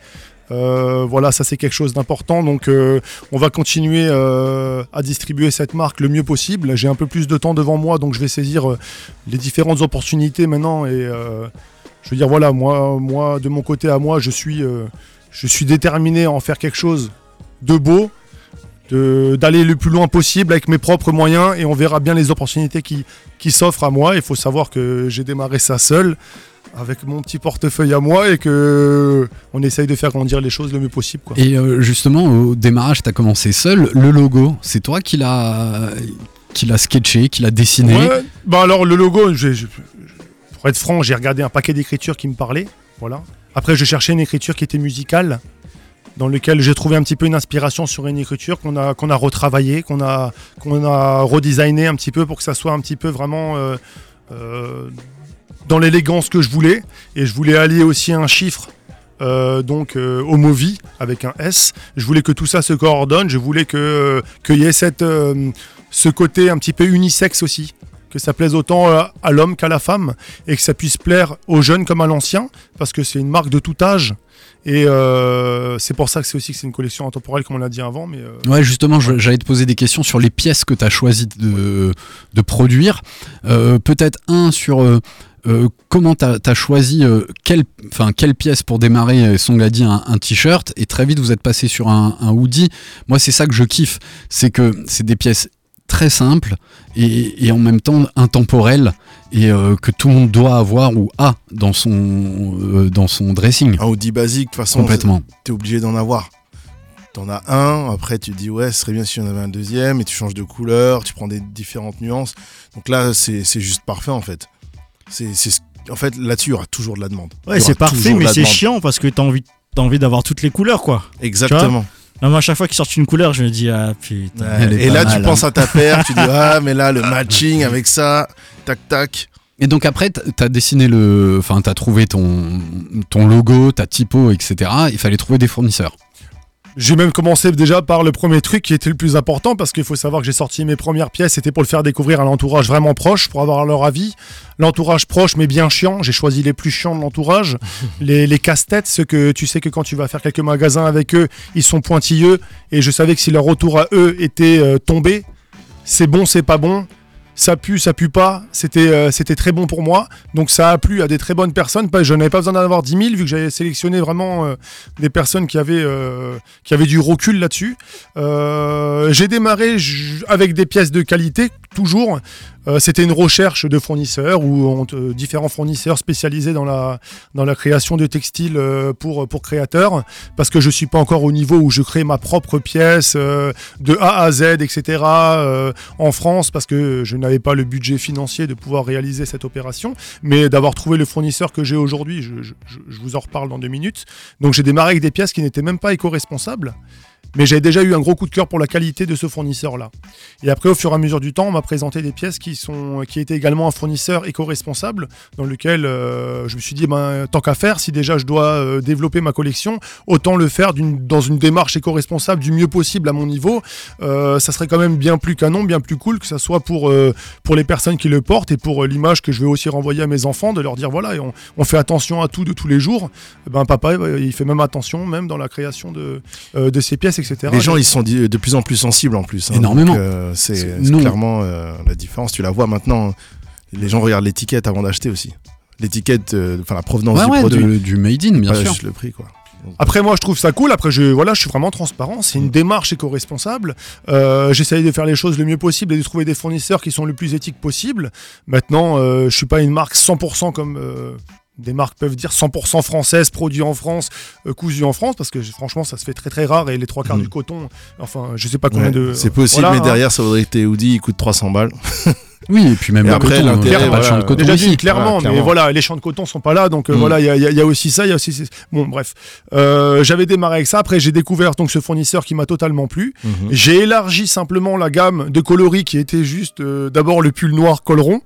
Euh, voilà, ça c'est quelque chose d'important. Donc, euh, on va continuer à distribuer cette marque le mieux possible. J'ai un peu plus de temps devant moi, donc je vais saisir les différentes opportunités maintenant. Et je veux dire, voilà, moi, moi, de mon côté à moi, je suis, je suis déterminé à en faire quelque chose de beau. D'aller le plus loin possible avec mes propres moyens et on verra bien les opportunités qui, qui s'offrent à moi. Il faut savoir que j'ai démarré ça seul avec mon petit portefeuille à moi et que on essaye de faire grandir les choses le mieux possible. Quoi. Et euh, justement, au démarrage, tu as commencé seul. Le logo, c'est toi qui l'as qui l'a sketché, qui l'a dessiné? Ouais, bah alors le logo, pour être franc, j'ai regardé un paquet d'écritures qui me parlaient. Voilà. Après, je cherchais une écriture qui était musicale, dans lequel j'ai trouvé un petit peu une inspiration sur une écriture qu'on a, qu'on a retravaillée, qu'on a, a redesigné un petit peu pour que ça soit un petit peu vraiment euh, euh, dans l'élégance que je voulais. Et je voulais allier aussi un chiffre. euh, donc euh, homovie avec un S. Je voulais que tout ça se coordonne. Je voulais que qu'il y ât cette, ce côté un petit peu unisexe aussi, que ça plaise autant à l'homme qu'à la femme et que ça puisse plaire aux jeunes comme à l'ancien, parce que c'est une marque de tout âge. Et euh, c'est pour ça que c'est aussi que c'est une collection intemporelle, comme on l'a dit avant. Mais euh, Ouais, justement, j'allais te poser des questions sur les pièces que tu as choisi de, de produire. Euh, Peut-être un sur comment tu as, choisi quelle, enfin, quelle pièce pour démarrer Songadi un, un t-shirt et très vite vous êtes passé sur un, un hoodie. Moi, c'est ça que je kiffe, c'est que c'est des pièces très simples et, et en même temps intemporelles et euh, que tout le monde doit avoir ou a dans son, euh, dans son dressing. Un hoodie basique, de toute façon, Complètement. t'es obligé d'en avoir. T'en as un, après tu te dis ouais, ce serait bien si on avait un deuxième, et tu changes de couleur, tu prends des différentes nuances. Donc là, c'est c'est juste parfait en fait. C'est c'est ce- en fait là-dessus, il y aura toujours de la demande. Ouais, c'est parfait, mais c'est chiant parce que t'as envie, t'as envie d'avoir toutes les couleurs, quoi. Exactement. Là, moi, à chaque fois qu'ils sortent une couleur, je me dis, ah putain. Ouais, et là, mal, tu hein. penses à ta paire, tu dis [LAUGHS] ah, mais là, le matching avec ça, tac tac. Et donc après, t'as dessiné le, enfin t'as trouvé ton ton logo, ta typo, etc. Il fallait trouver des fournisseurs. J'ai même commencé déjà par le premier truc qui était le plus important parce qu'il faut savoir que j'ai sorti mes premières pièces, c'était pour le faire découvrir à l'entourage vraiment proche, pour avoir leur avis. L'entourage proche mais bien chiant, j'ai choisi les plus chiants de l'entourage, [LAUGHS] les, les casse-têtes, ceux que tu sais que quand tu vas faire quelques magasins avec eux, ils sont pointilleux et je savais que si leur retour à eux était euh, tombé, c'est bon, c'est pas bon. Ça pue, ça pue pas. C'était euh, c'était très bon pour moi. Donc ça a plu à des très bonnes personnes. Je n'avais pas besoin d'en avoir 10 000 vu que j'avais sélectionné vraiment euh, des personnes qui avaient, euh, qui avaient du recul là-dessus. J'ai démarré avec des pièces de qualité, toujours. Euh, C'était une recherche de fournisseurs ou on te- différents fournisseurs spécialisés dans la, création de textiles euh, pour, créateurs. Parce que je suis pas encore au niveau où je crée ma propre pièce euh, de A à Z, etc. euh, en France parce que je n'avais pas le budget financier de pouvoir réaliser cette opération. Mais d'avoir trouvé le fournisseur que j'ai aujourd'hui, je vous en reparle dans deux minutes. Donc j'ai démarré avec des pièces qui n'étaient même pas éco-responsables. Mais j'avais déjà eu un gros coup de cœur pour la qualité de ce fournisseur-là. Et après, au fur et à mesure du temps, on m'a présenté des pièces qui, sont, qui étaient également un fournisseur éco-responsable, dans lequel euh, je me suis dit, ben, tant qu'à faire, si déjà je dois euh, développer ma collection, autant le faire dans une démarche éco-responsable du mieux possible à mon niveau. Euh, ça serait quand même bien plus canon, bien plus cool, que ça soit pour, pour les personnes qui le portent et pour l'image que je vais aussi renvoyer à mes enfants, de leur dire, voilà, on, on fait attention à tout de tous les jours. Ben, papa, il fait même attention, même dans la création de, de ces pièces, etc. Les gens, ils sont de plus en plus sensibles en plus. hein. Énormément. Donc, euh, c'est clairement euh, la différence. Tu la vois maintenant. Les gens regardent l'étiquette avant d'acheter aussi. L'étiquette, euh, enfin la provenance Ouais, du ouais, produit. de- du made in, bien sûr. juste le prix, quoi. Après, moi, je trouve ça cool. Après, je, voilà, je suis vraiment transparent. C'est une démarche éco-responsable. Euh, J'essaye de faire les choses le mieux possible et de trouver des fournisseurs qui sont le plus éthiques possible. Maintenant, euh, je suis pas une marque 100% comme euh, des marques peuvent dire 100% française, produit en France, euh, cousu en France, parce que franchement, ça se fait très très rare et les trois quarts Mhm. du coton, enfin, je sais pas combien Ouais, de. c'est possible, voilà, mais hein. derrière, ça voudrait que tes hoodies ils coûtent 300 balles. [LAUGHS] Oui, et puis même Et le après, coton, il y a pas de voilà. champ de coton Déjà ici. dit clairement, Voilà, mais voilà, les champs de coton sont pas là, donc euh, Mm. voilà, il y, a- il y a- il y a aussi ça, il y a aussi bon, bref. Euh, J'avais démarré avec ça. Après, j'ai découvert donc ce fournisseur qui m'a totalement plu. Mhm. J'ai élargi simplement la gamme de coloris qui était juste euh, d'abord le pull noir col rond,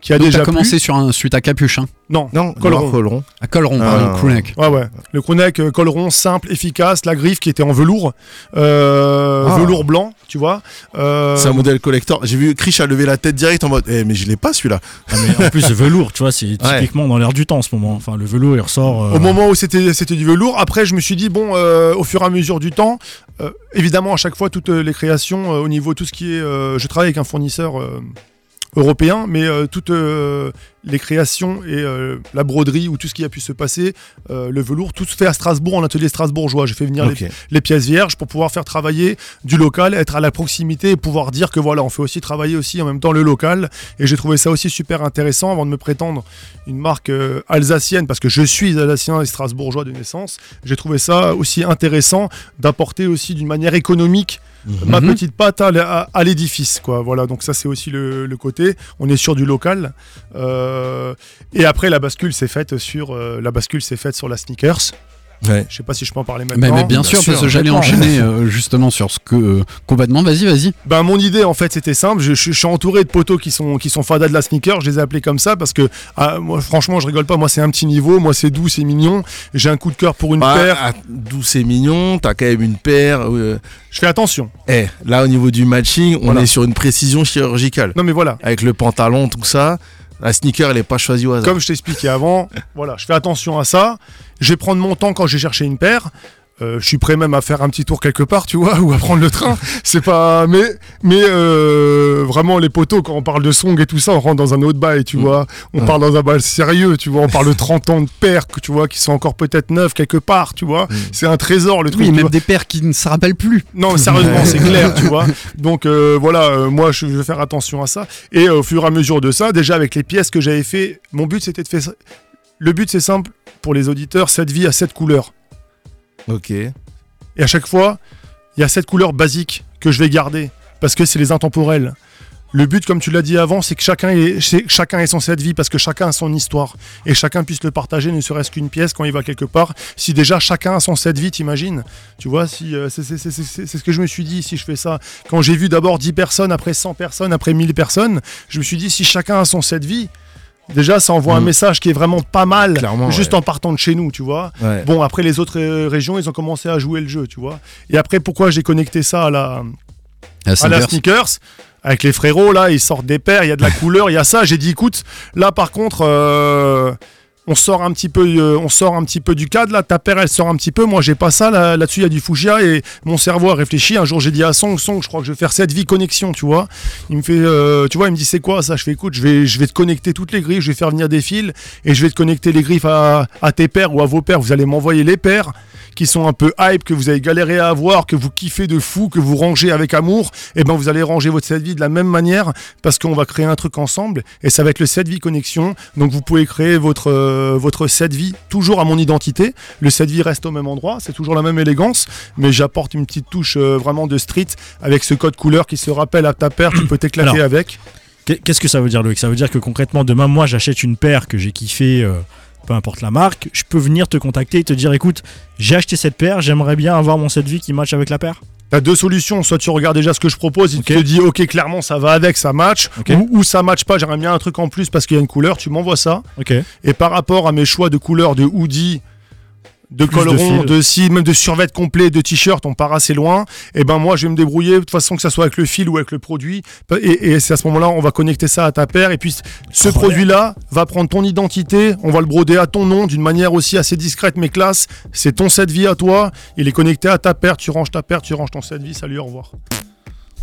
qui a Donc déjà commencé plu. sur un suite à capuche, hein. Non, Non, col rond. col rond. à col rond, Ah. pardon, crewneck. Ouais, ouais. Le crewneck euh, col rond, simple, efficace, la griffe qui était en velours, euh, Ah. velours blanc, tu vois. Euh, C'est un modèle collector. J'ai vu Krish a levé la tête direct en mode, eh, mais je l'ai pas celui-là. Ah, en plus, le velours, tu vois, c'est typiquement dans l'air du temps en ce moment. Enfin, le velours, il ressort. euh, Au moment où c'était c'était du velours, après je me suis dit bon, euh, au fur et à mesure du temps, euh, évidemment à chaque fois toutes les créations euh, au niveau tout ce qui est, euh, je travaille avec un fournisseur euh, européen, mais euh, toutes euh, les créations et euh, la broderie ou tout ce qui a pu se passer, le velours, tout se fait à Strasbourg en atelier strasbourgeois. J'ai fait venir les, les pièces vierges pour pouvoir faire travailler du local, être à la proximité et pouvoir dire que voilà, on fait aussi travailler aussi en même temps le local. Et j'ai trouvé ça aussi super intéressant avant de me prétendre une marque alsacienne, parce que je suis alsacien et strasbourgeois de naissance. J'ai trouvé ça aussi intéressant d'apporter aussi d'une manière économique ma Mhm. petite patte à, l'édifice quoi. Voilà donc ça c'est aussi le, le côté. On est sur du local. Euh, et après la bascule s'est faite sur euh, la bascule s'est faite sur la sneakers Ouais. je sais pas si je peux en parler Mais, maintenant mais bien, bien sûr, sûr, parce que j'allais enchaîner euh, justement sur ce que. euh, complètement, vas-y, vas-y. Ben mon idée en fait c'était simple, je, je- je suis entouré de poteaux qui sont qui sont fadas de la sneaker, je les ai appelés comme ça parce que ah, moi franchement je rigole pas, moi c'est un petit niveau, moi c'est doux, c'est mignon, j'ai un coup de cœur pour une Bah, paire, ah, D'où c'est mignon, t'as quand même une paire. euh, je fais attention. eh, là, au niveau du matching, on Voilà. est sur une précision chirurgicale. Non mais voilà, Avec le pantalon, tout ça. La sneaker, elle est pas choisie au hasard. comme je t'expliquais avant, voilà, je fais attention à ça. Je vais prendre mon temps quand j'ai cherché une paire. Euh, je suis prêt même à faire un petit tour quelque part, tu vois, [LAUGHS] ou à prendre le train. C'est pas, mais, mais euh, vraiment les poteaux quand on parle de song et tout ça, on rentre dans un autre bail, tu vois. On Ouais. parle dans un bail sérieux, tu vois. On parle de 30 ans de que tu vois, qui sont encore peut-être neufs quelque part, tu vois. C'est un trésor le truc. Oui, même vois. des pères qui ne se rappellent plus. Non, mais sérieusement, c'est clair, [LAUGHS] tu vois. Donc euh, voilà, euh, moi je vais faire attention à ça. Et euh, au fur et à mesure de ça, déjà avec les pièces que j'avais fait, mon but c'était de faire. ça- Le but c'est simple pour les auditeurs, cette vie a sept couleurs. Ok. Et à chaque fois, il y a sept couleurs basiques que je vais garder parce que c'est les intemporels. Le but, comme tu l'as dit avant, c'est que chacun que chacun ait son cette vie parce que chacun a son histoire et chacun puisse le partager, ne serait-ce qu'une pièce quand il va quelque part. Si déjà chacun a son cette vie, t'imagines Tu vois, si euh, c'est ce que je me suis dit si je fais ça. Quand j'ai vu d'abord 10 personnes, après 100 personnes, après 1000 personnes, je me suis dit si chacun a son cette vie, déjà ça envoie un Mm. message qui est vraiment pas mal, Clairement, juste ouais. en partant de chez nous, tu vois. Ouais. Bon, après les autres euh, régions, ils ont commencé à jouer le jeu, tu vois. Et après, pourquoi j'ai connecté ça à la, à sneakers Avec les frérots, là, ils sortent des paires, il y a de la [LAUGHS] couleur, il y a ça. J'ai dit, écoute, là, par contre, euh, on sort un petit peu, euh, on sort un du cadre. Là, ta paire, elle sort un petit peu. Moi, j'ai pas ça. Là- Là-dessus, il y a du fuchsia et mon cerveau a réfléchi. Un jour, j'ai dit à Song, Song, je crois que je vais faire cette vie connexion, tu vois. Il me euh, tu vois, me dit, c'est quoi ça? Je fais, écoute, je vais, je vais te connecter toutes les griffes, je vais faire venir des fils et je vais te connecter les griffes à, à tes paires ou à vos paires. Vous allez m'envoyer les paires qui sont un peu hype, que vous avez galéré à avoir, que vous kiffez de fou, que vous rangez avec amour, et ben vous allez ranger votre set vie de la même manière parce qu'on va créer un truc ensemble et ça va être le set vie connexion. Donc vous pouvez créer votre euh, votre set vie toujours à mon identité. Le set vie reste au même endroit, c'est toujours la même élégance, mais j'apporte une petite touche euh, vraiment de street avec ce code couleur qui se rappelle à ta paire, tu peux t'éclater avec. Qu'est- Qu'est-ce que ça veut dire, Loïc? Ça veut dire que concrètement, demain, moi, j'achète une paire que j'ai kiffé, euh, peu importe la marque, je peux venir te contacter et te dire écoute, j'ai acheté cette paire, j'aimerais bien avoir mon set vie qui match avec la paire. T'as deux solutions, soit tu regardes déjà ce que je propose, il Ok. te dit ok clairement ça va avec, ça match, ou, ou ça match pas, j'aimerais bien un truc en plus parce qu'il y a une couleur, tu m'envoies ça. Et par rapport à mes choix de couleurs de hoodie, de Plus col de de si, même de survêt complet, de t-shirt, on part assez loin. Et ben moi, je vais me débrouiller de toute façon que ça soit avec le fil ou avec le produit. Et, et c'est à ce moment-là, on va connecter ça à ta paire. Et puis ce produit-là va prendre ton identité, on va le broder à ton nom d'une manière aussi assez discrète mais classe. C'est ton set vie à toi. Il est connecté à ta paire. Tu ranges ta paire, tu ranges ton set vie. Salut, au revoir.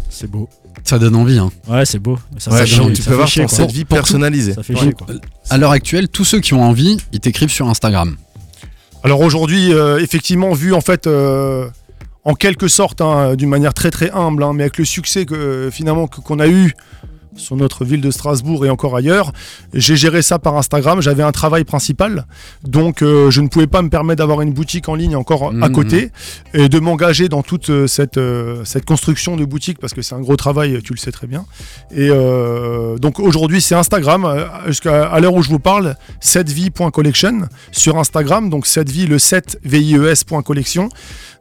C'est beau. Ça donne envie. Hein. Ouais, c'est beau. Ça, Ouais, ça tu ça peux fait voir chier, ton cette vie personnalisée. Ça fait chier, quoi. À l'heure actuelle, tous ceux qui ont envie, ils t'écrivent sur Instagram. Alors aujourd'hui, euh, effectivement, vu en fait, euh, en quelque sorte, hein, d'une manière très très humble, hein, mais avec le succès que euh, finalement qu'on a eu sur notre ville de Strasbourg et encore ailleurs, j'ai géré ça par Instagram. J'avais un travail principal, donc euh, je ne pouvais pas me permettre d'avoir une boutique en ligne encore à Mhm. côté et de m'engager dans toute euh, cette euh, cette construction de boutique parce que c'est un gros travail, tu le sais très bien. Et euh, donc aujourd'hui, c'est Instagram. Jusqu'à à l'heure où je vous parle, 7vie.collection sur Instagram. Donc 7vie, le 7 VIES.collection.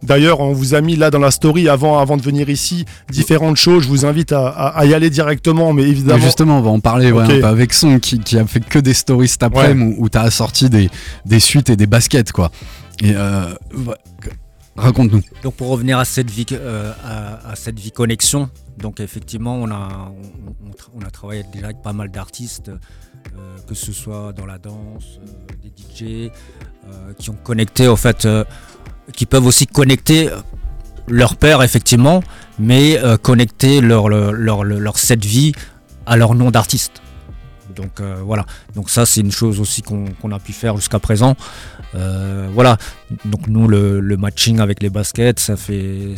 D'ailleurs, on vous a mis là dans la story avant, avant de venir ici différentes choses. Je vous invite à, à- à y aller directement, mais Mais évidemment. justement, on va en parler ouais, un peu avec Son qui, qui a fait que des stories cet après-midi où, où t'as assorti des, des suites et des baskets quoi. Et euh, ouais, raconte-nous. Donc pour revenir à cette vie, euh, à, à cette vie connexion, donc effectivement on a, on, on tra- on a travaillé déjà avec pas mal d'artistes, euh, que ce soit dans la danse, euh, des DJ, euh, qui ont connecté en fait, euh, qui peuvent aussi connecter leur père effectivement, mais euh, connecter leur, leur, leur, leur set vie à leur nom d'artiste. Donc euh, voilà, donc ça c'est une chose aussi qu'on a pu faire jusqu'à présent. Euh, voilà, donc nous le, le matching avec les baskets, ça fait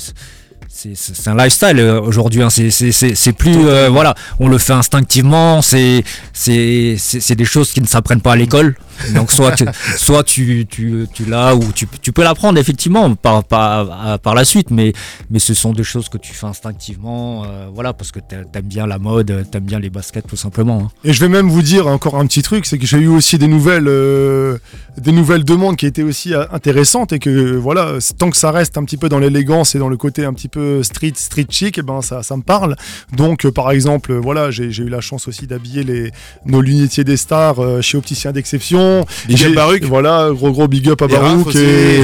c'est- un lifestyle euh, aujourd'hui. hein. C'est- plus euh, voilà, on le fait instinctivement. C'est c'est c'est c'est des choses qui ne s'apprennent pas à l'école. Donc soit tu, soit tu tu, tu l'as ou tu, tu peux l'apprendre effectivement par, par par la suite, mais mais ce sont des choses que tu fais instinctivement. euh, voilà, parce que t'a- t'aimes bien la mode, t'aimes bien les baskets tout simplement. hein. Et je vais même vous dire encore un petit truc, c'est que j'ai eu aussi des nouvelles, euh, des nouvelles demandes qui étaient aussi euh, intéressantes et que voilà, tant que ça reste un petit peu dans l'élégance et dans le côté un petit peu street, street chic, et ben ça, ça me parle. Donc par exemple, voilà, j'ai eu la chance aussi d'habiller nos lunetiers des stars chez Opticien d'exception. J'ai- up Baruch. Voilà, gros gros big up à Baruch et,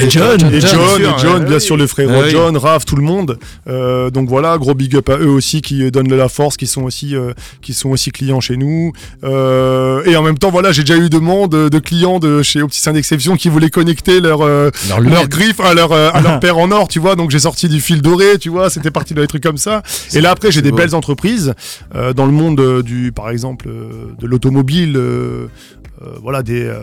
Et John. et John, John, bien sûr, et John, ouais. bien sûr le frérot Ah. John, Raph, tout le monde. Euh, donc voilà, gros big up à eux aussi qui donnent de la force, qui sont aussi euh, qui sont aussi clients chez nous. Euh, et en même temps, voilà, j'ai déjà eu demande de clients de chez Opticien d'exception qui voulaient connecter leur Leur griffe à leur à leur [LAUGHS] paire en or, tu vois. Donc j'ai sorti du fil doré, tu vois. C'était parti dans des trucs comme ça. Et là après, j'ai des beau. belles entreprises dans le monde du, par exemple, de l'automobile. Euh, voilà des euh,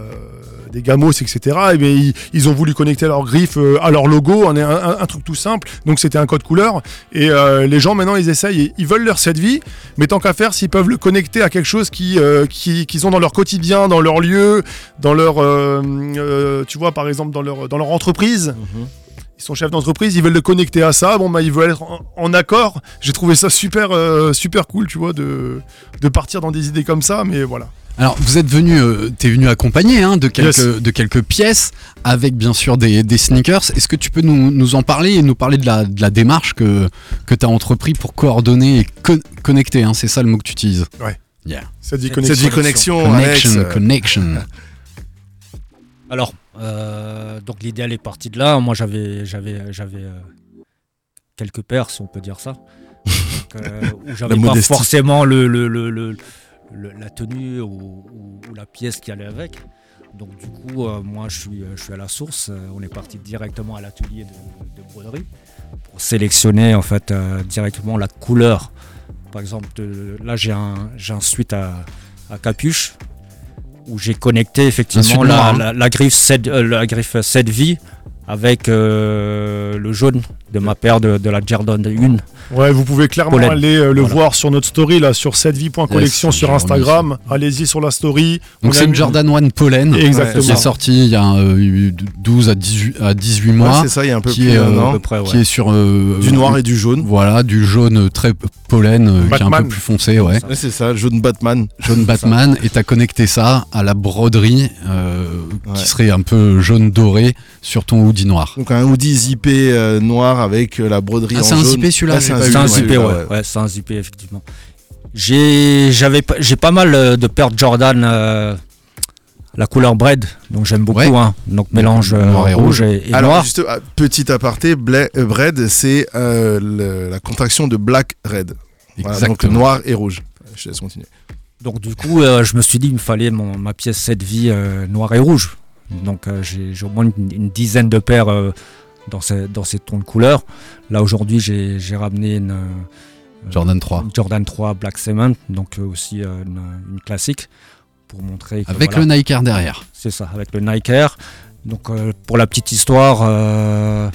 des gamos etc et bien ils, ils ont voulu connecter leur griffe euh, à leur logo un, un, un truc tout simple donc c'était un code couleur et les gens maintenant ils essayent ils veulent leur cette vie mais tant qu'à faire s'ils peuvent le connecter à quelque chose qui qui- qu'ils ont dans leur quotidien dans leur lieu dans leur tu vois par exemple dans leur dans leur entreprise ils sont chefs d'entreprise, ils veulent le connecter à ça. Bon, bah, ils veulent être en, en accord. J'ai trouvé ça super, euh, super cool, tu vois, de, de partir dans des idées comme ça. Mais voilà. Alors, vous êtes venu, euh, t'es venu accompagné hein, de, quelques, Yes. de quelques pièces, avec bien sûr des, des sneakers. Est-ce que tu peux nous, nous en parler et nous parler de la, de la démarche que, que tu as entrepris pour coordonner et con- connecter hein, C'est ça le mot que tu utilises Ouais. Yeah. Cette vie Cette connexion. vie connexion, Connection, Alex, euh, connection. [LAUGHS] Alors, euh, donc l'idée elle est partie de là. Moi j'avais j'avais j'avais euh, quelques paires, si on peut dire ça, Donc, euh, où j'avais pas modestie. forcément le, le- le- le- le- la tenue ou, ou- ou la pièce qui allait avec. Donc du coup, euh, moi je suis, euh, je suis à la source. Euh, on est parti directement à l'atelier de, de broderie pour sélectionner en fait euh, directement la couleur. Par exemple, de- là j'ai un, un suite à, à capuche où j'ai connecté effectivement la, hein. la- la griffe 7, euh, la griffe 7 vie avec euh, le jaune de ma paire de, de la Jordan 1. Ouais, vous pouvez clairement Pollen. aller euh, le Voilà. voir sur notre story, là, sur cettevie.collection Yes, sur Instagram. Allez-y sur la story. Donc c'est une Jordan 1 Pollen Exactement. qui est sortie il y a euh, 12 à 18, à 18 ouais, mois, c'est ça, il y a un peu qui plus est, euh, an. à peu près, ouais. qui est sur euh, Du noir et du jaune. Voilà, du jaune très pollen, euh, qui est un peu plus foncé, ouais. Ouais, c'est ça, jaune Batman. Jaune Batman, et t'as connecté ça à la broderie euh, Ouais. qui serait un peu jaune doré sur ton hoodie noir. Donc un hoodie zippé euh, noir avec euh, la broderie Ah, en c'est un jaune. zippé, celui-là, Ah, j'ai c'est un zippé, ouais. ouais. c'est un zippé, effectivement. J'ai j'avais pas- j'ai pas mal euh, de paires Jordan, euh, la couleur bread, donc j'aime beaucoup. Ouais. hein. donc mélange Noir et rouge et, et Alors, noir. juste ah, petit aparté, bla- euh, Bread, c'est euh, le- la contraction de Black Red. Voilà, donc noir et rouge. Je te laisse continuer. Donc du coup, euh, je me suis dit, il me fallait mon- ma pièce 7 vie euh, noir et rouge. Donc euh, j'ai au moins une, une dizaine de paires euh, dans, ces, dans ces tons de couleurs. Là aujourd'hui, j'ai ramené une, euh, Jordan 3. une Jordan 3 Black Cement, donc aussi une, une classique, pour montrer que Avec voilà, le Nike Air derrière. C'est ça, avec le Nike Air. Donc euh, pour la petite histoire, euh,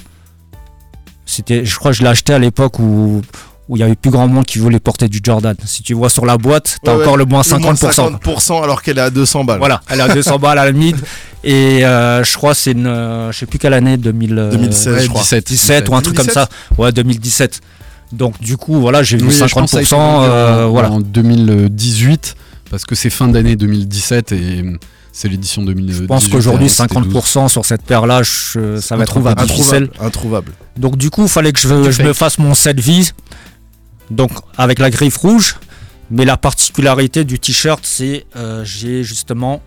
c'était, je crois que je l'ai acheté à l'époque où où il y avait plus grand monde qui voulait porter du Jordan. Si tu vois sur la boîte, t'as Ouais, encore ouais. le moins Le moins 50%. 50% alors qu'elle est à 200 balles. Voilà, elle est à 200 balles à la mid. [LAUGHS] Et euh, je crois que c'est une, euh, je sais plus quelle année, 2000, euh, 2016, je crois. 17, 17 ou un truc comme 2017. ça. Ouais, 2017. Donc du coup, voilà, j'ai vu Oui, je pense que ça a 50%. été vendu euh, en, voilà. en 2018, parce que c'est fin d'année 2017 et euh, c'est l'édition 2018. Je pense qu'aujourd'hui, avant, c'était 50% sur cette paire-là, ça va être Introuvable. Introuvable. Donc du coup, il fallait que je, je me fasse mon set vie, donc avec la griffe rouge. Mais la particularité du t-shirt, c'est euh, j'ai justement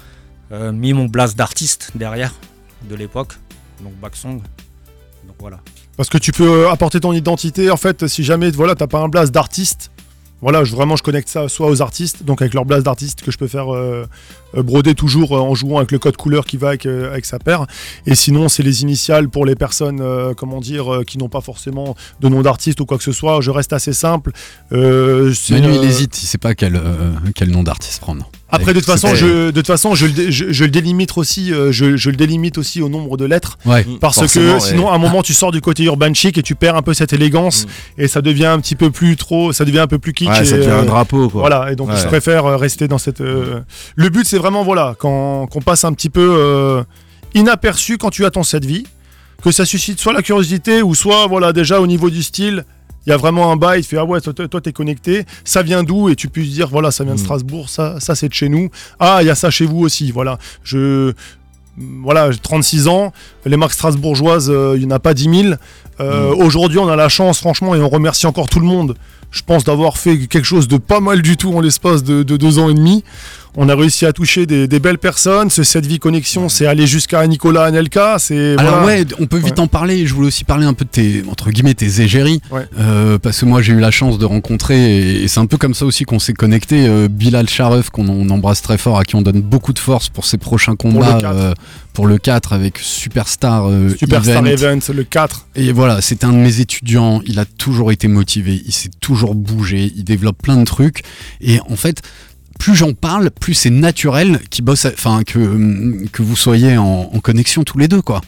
euh, mis mon blast d'artiste derrière de l'époque, donc Backsong. Donc voilà. Parce que tu peux euh, apporter ton identité, en fait, si jamais voilà, t'as pas un blast d'artiste, Voilà, je, vraiment, je connecte ça soit aux artistes, donc avec leur blase d'artistes que je peux faire euh, euh, broder toujours euh, en jouant avec le code couleur qui va avec, euh, avec sa paire. Et sinon, c'est les initiales pour les personnes, euh, comment dire, qui n'ont pas forcément de nom d'artiste ou quoi que ce soit. Je reste assez simple. Manu, il hésite, il sait pas quel, quel nom d'artiste prendre. Après, de toute façon, je, de toute façon, je, le dé- je, je le délimite aussi, euh, je, je le délimite aussi au nombre de lettres. Ouais. Parce que ouais. sinon, à un moment, tu sors du côté urban chic et tu perds un peu cette élégance et ça devient un petit peu plus trop, ça devient un peu plus kitsch. Ouais, ça et, devient euh, un drapeau, quoi. Voilà, et donc Ouais. je préfère euh, rester dans cette. euh, Le but, c'est vraiment, voilà, quand, qu'on passe un petit peu euh, inaperçu quand tu attends cette vie, que ça suscite soit la curiosité ou soit, voilà, déjà au niveau du style. Il y a vraiment un bail, il fait Ah ouais, toi, t'es connecté, ça vient d'où? Et tu puisses dire Voilà, ça vient de Strasbourg, ça, ça c'est de chez nous. Ah, il y a ça chez vous aussi, voilà. Je. Voilà, j'ai 36 ans, les marques strasbourgeoises, euh, il n'y en a pas 10 000. Euh, Aujourd'hui, on a la chance, franchement, et on remercie encore tout le monde, je pense, d'avoir fait quelque chose de pas mal du tout en l'espace de, de deux ans et demi. On a réussi à toucher des, des belles personnes. Ce Cette vie connexion, c'est aller jusqu'à Nicolas Anelka. C'est Alors voilà. ouais, on peut vite Ouais. en parler. Je voulais aussi parler un peu de tes entre guillemets tes égéries, Ouais. Euh, parce que moi j'ai eu la chance de rencontrer et, et c'est un peu comme ça aussi qu'on s'est connecté. euh, Bilal Sharef qu'on on embrasse très fort, à qui on donne beaucoup de force pour ses prochains combats le 4. euh, pour le 4 avec Superstar, euh, Superstar Event. Event, le 4. Et voilà, c'est un de mes étudiants. Il a toujours été motivé. Il s'est toujours bougé. Il développe plein de trucs. Et en fait, plus j'en parle, plus c'est naturel qu'il bosse, enfin que hum, que vous soyez en connexion tous les deux, quoi.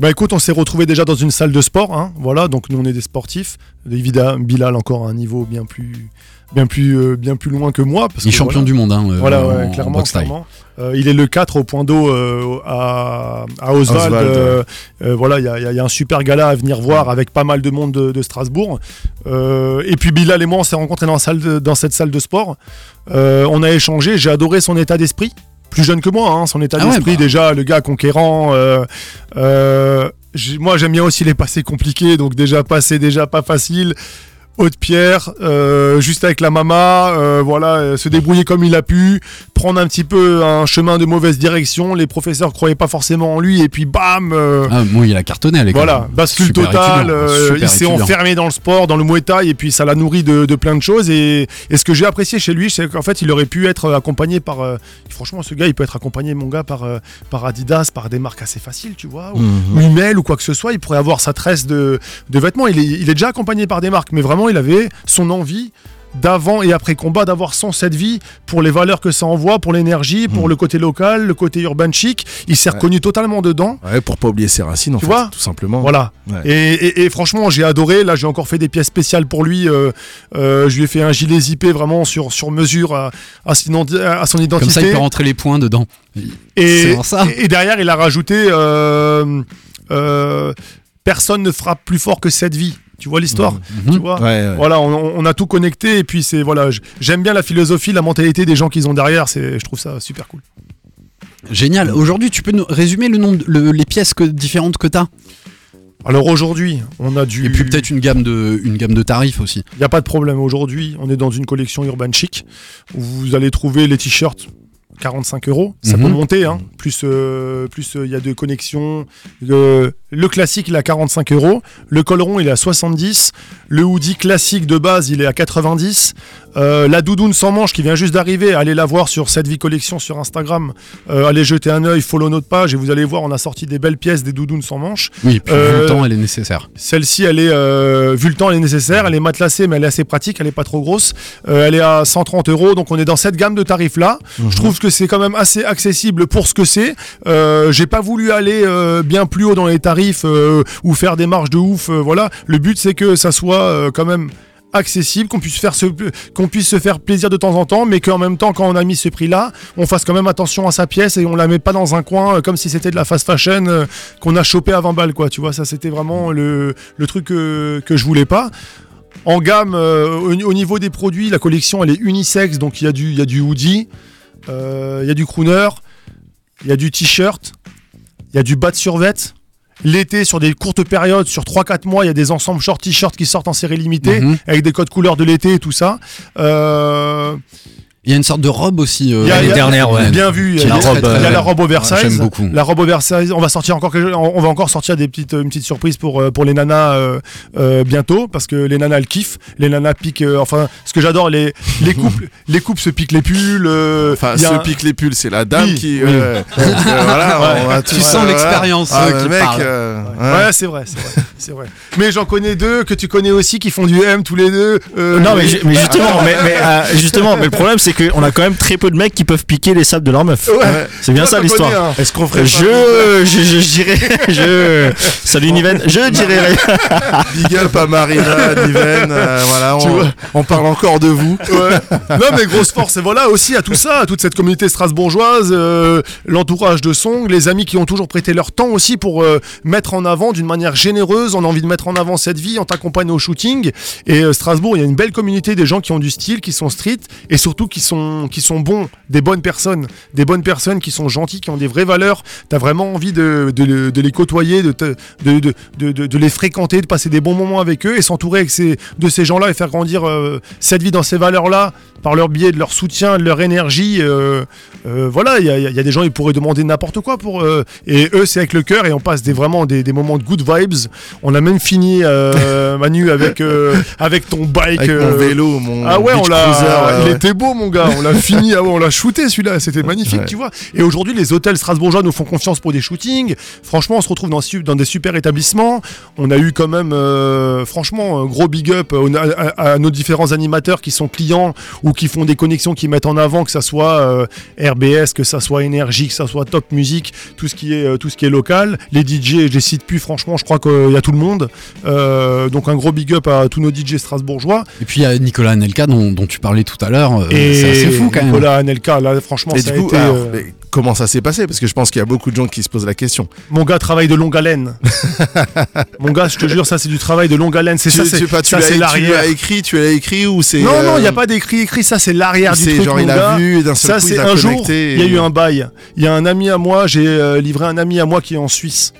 Bah écoute, on s'est retrouvé déjà dans une salle de sport, hein, voilà, donc nous on est des sportifs. Évidemment, Bilal encore à un niveau bien plus, bien plus, euh, bien plus loin que moi. Parce Il est que, champion voilà. du monde, hein, euh, Voilà, en- ouais, en clairement. Euh, il est le 4 au point d'eau euh, à, à Oswald. Oswald, voilà, il y, a- y y un super gala à venir voir avec pas mal de monde de, de Strasbourg. Et puis Bilal et moi, on s'est rencontrés dans, la salle de- dans cette salle de sport. On a échangé. J'ai adoré son état d'esprit. Plus jeune que moi, hein, son état Ah ouais, d'esprit bah. déjà, le gars conquérant. euh, euh, moi, j'aime bien aussi les passés compliqués, donc déjà passé déjà pas facile. Haute pierre, euh, juste avec la mama, euh, voilà, euh, se débrouiller comme il a pu, prendre un petit peu un chemin de mauvaise direction. Les professeurs croyaient pas forcément en lui, et puis bam, Ah, moi, il a cartonné à l'école. voilà, bascule totale. il s'est enfermé dans le sport, dans le muay thai, et puis ça l'a nourri de, de plein de choses. Et, et ce que j'ai apprécié chez lui, c'est qu'en fait, il aurait pu être accompagné par. franchement, ce gars, il peut être accompagné, mon gars, par, par Adidas, par des marques assez faciles, tu vois, ou, Mhm. ou Hummel ou quoi que ce soit. Il pourrait avoir sa tresse de, de vêtements. Il est, il est déjà accompagné par des marques, mais vraiment, il avait son envie d'avant et après combat d'avoir son cette vie pour les valeurs que ça envoie pour l'énergie pour le côté local le côté urban chic il s'est reconnu totalement dedans Ouais, pour pas oublier ses racines, en Tu fait, vois tout simplement. voilà. Ouais. Et, et- et franchement, j'ai adoré. Là, j'ai encore fait des pièces spéciales pour lui. Euh, euh, je lui ai fait un gilet zippé vraiment sur, sur mesure à, à son à son identité. Comme ça, il peut rentrer les points dedans. et, c'est pour ça. et- et derrière, il a rajouté euh, euh, Personne ne frappe plus fort que cette vie. Tu vois l'histoire Mhm. Tu vois Ouais, ouais. Voilà, on, on a tout connecté. Et puis, c'est voilà, j'aime bien la philosophie, la mentalité des gens qu'ils ont derrière. C'est, je trouve ça super cool. Génial. Aujourd'hui, tu peux nous résumer le nombre, le- les pièces que, différentes que tu as Alors aujourd'hui, on a du. Et puis peut-être une gamme de, une gamme de tarifs aussi. Il n'y a pas de problème. Aujourd'hui, on est dans une collection urban chic où vous allez trouver les t-shirts 45 euros. Ça Mhm. peut monter, hein. Plus, euh, plus euh, il y a de connexions. Le classique, il est à 45 euros. Le colleron, il est à 70. Le hoodie classique de base, il est à 90. Euh, la doudoune sans manche qui vient juste d'arriver, allez la voir sur cette vie collection sur Instagram. Euh, allez jeter un œil, follow notre page et vous allez voir, on a sorti des belles pièces, des doudounes sans manche. Oui, puis vu le temps, elle est nécessaire. Celle-ci, elle est, vu le temps, elle est nécessaire. Elle est matelassée, mais elle est assez pratique. Elle est pas trop grosse. Euh, elle est à 130 euros. Donc, on est dans cette gamme de tarifs-là. Je trouve que c'est quand même assez accessible pour ce que c'est. J'ai pas voulu aller bien plus haut dans les tarifs euh, ou faire des marges de ouf. euh, voilà. Le but, c'est que ça soit euh, quand même accessible, qu'on puisse faire se, qu'on puisse se faire plaisir de temps en temps, mais qu'en même temps, quand on a mis ce prix-là, on fasse quand même attention à sa pièce et on la met pas dans un coin comme si c'était de la fast fashion qu'on a chopé à 20 balles, quoi. Tu vois, ça c'était vraiment le, truc que, je voulais pas. En gamme, au, au niveau des produits, la collection elle est unisexe, donc il y a du, y a du hoodie, il y a du crooner, il y a du t-shirt, il y a du bas de survêt. L'été, sur des courtes périodes, sur 3-4 mois, il y a des ensembles short t-shirt qui sortent en série limitée, Mhm. avec des codes couleurs de l'été et tout ça. Euh, Il y a une sorte de robe aussi. euh, L'année dernière, ouais. Bien vu. Il y a, la très, robe, très la robe oversize. J'aime beaucoup. La robe oversize. On va sortir encore on va encore sortir des petites, une petite surprise pour euh, pour les nanas euh, euh, bientôt parce que les nanas elles kiffent. Les nanas piquent. euh, enfin, ce que j'adore, les les couples, [LAUGHS] les couples se piquent les pulls. euh, Enfin, un- piquent les pulls, c'est la dame Oui, qui. oui. euh, [LAUGHS] euh, voilà, Tu sens l'expérience, Ah, euh, le qui mec, parle. euh, Ouais, ouais. c'est vrai, c'est vrai. Mais j'en connais deux que tu connais aussi qui font du M tous les deux. euh, Non mais, ju- mais [LAUGHS] justement, mais, mais, euh, justement, mais le problème c'est qu'on a quand même très peu de mecs qui peuvent piquer les sables de leur meuf. Ouais. C'est bien Toi, ça l'histoire. Est-ce qu'on ferait Je, je, je, je dirais, [LAUGHS] je, salut Niven, je dirais, [LAUGHS] pas big up à Marina, Niven, euh, voilà, on, parle encore de vous. Ouais. Non mais grosse force et voilà aussi à tout ça, à toute cette communauté strasbourgeoise, euh, l'entourage de Song, les amis qui ont toujours prêté leur temps aussi pour euh, mettre en avant d'une manière généreuse, on a envie de mettre en avant cette vie, on t'accompagne au shooting et euh, Strasbourg, il y a une belle communauté des gens qui ont du style, qui sont street et surtout qui sont qui sont bons, des bonnes personnes, des bonnes personnes qui sont gentilles, qui ont des vraies valeurs. T'as vraiment envie de, les côtoyer, de, les fréquenter, de passer des bons moments avec eux et s'entourer de ces gens-là et faire grandir euh, cette vie dans ces valeurs-là par leur biais de leur soutien, de leur énergie. euh, euh, voilà, il y a, il y a des gens, ils pourraient demander n'importe quoi pour eux. Et eux, c'est avec le cœur et on passe des, vraiment des, des moments de good vibes. On a même fini, euh, [LAUGHS] Manu, avec, euh, avec ton bike. Avec mon euh, vélo, mon ah ouais, on l'a. ouais, il était beau, mon gars. On l'a [LAUGHS] fini. Ah ouais, on l'a shooté celui-là. C'était magnifique, Ouais. tu vois. Et aujourd'hui, les hôtels strasbourgeois nous font confiance pour des shootings. Franchement, on se retrouve dans, des super établissements. On a eu quand même, euh, franchement, un gros big up à- à nos différents animateurs qui sont clients ou qui font des connexions qui mettent en avant, que ça soit euh, RBS, que ça soit énergie, que ça soit top musique, tout ce qui est euh, tout ce qui est local. Les DJ, je les cite plus. Franchement, je crois qu'il y a tout le monde. Euh, donc un gros big up à tous nos DJ strasbourgeois. Et puis il y a Nicolas Anelka dont, dont tu parlais tout à l'heure. euh, c'est assez fou quand même. Nicolas Anelka, là, franchement, Et ça du a coup, été, alors, euh, mais comment ça s'est passé Parce que je pense qu'il y a beaucoup de gens qui se posent la question. Mon gars travaille de longue haleine. [LAUGHS] Mon gars, je te jure, ça c'est du travail de longue haleine. C'est ça, c'est pas, tu ça, l'as l'arrière. écrit, tu l'as écrit ou c'est Non, non, il n'y a euh, pas d'écrit écrit, ça c'est l'arrière du c'est truc. genre mon il a gars. vu et d'un seul Ça coup c'est il a un jour, connecté. il y a eu un bail. Il y a un ami à moi, j'ai euh, livré un ami à moi qui est en Suisse.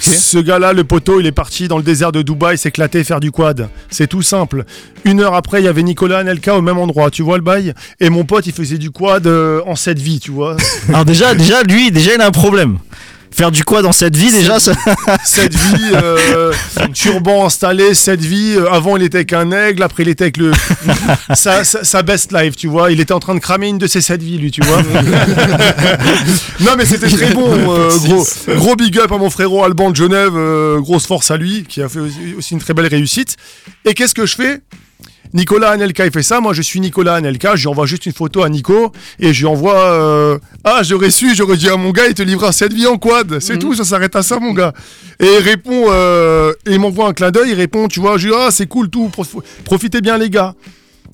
Ce gars-là, le poteau, il est parti dans le désert de Dubaï s'éclater, faire du quad. C'est tout simple. Une heure après, il y avait Nicolas Anelka au même endroit, tu vois le bail? Et mon pote, il faisait du quad euh, en cette vie, tu vois. [LAUGHS] alors déjà, déjà, lui, déjà, il a un problème. Faire du quoi dans cette vie, déjà, ça... cette vie, euh, [LAUGHS] turban installé, cette vie. euh, avant, il était avec un aigle, après, il était avec le [LAUGHS] sa, sa- sa best life, tu vois. Il était en train de cramer une de ses sept vies, lui, tu vois. [LAUGHS] non, mais c'était très bon. euh, gros, gros big up à mon frérot Alban de Genève. grosse force à lui, qui a fait aussi une très belle réussite. Et qu'est-ce que je fais? Nicolas Anelka il fait ça, moi je suis Nicolas Anelka, je lui envoie juste une photo à Nico et je lui envoie euh, Ah j'aurais su, j'aurais dit à mon gars il te livrera cette vie en quad, c'est tout, ça s'arrête à ça mon gars. Et il répond, euh, et il m'envoie un clin d'œil, il répond, tu vois, je dis Ah c'est cool tout, prof- profitez bien les gars.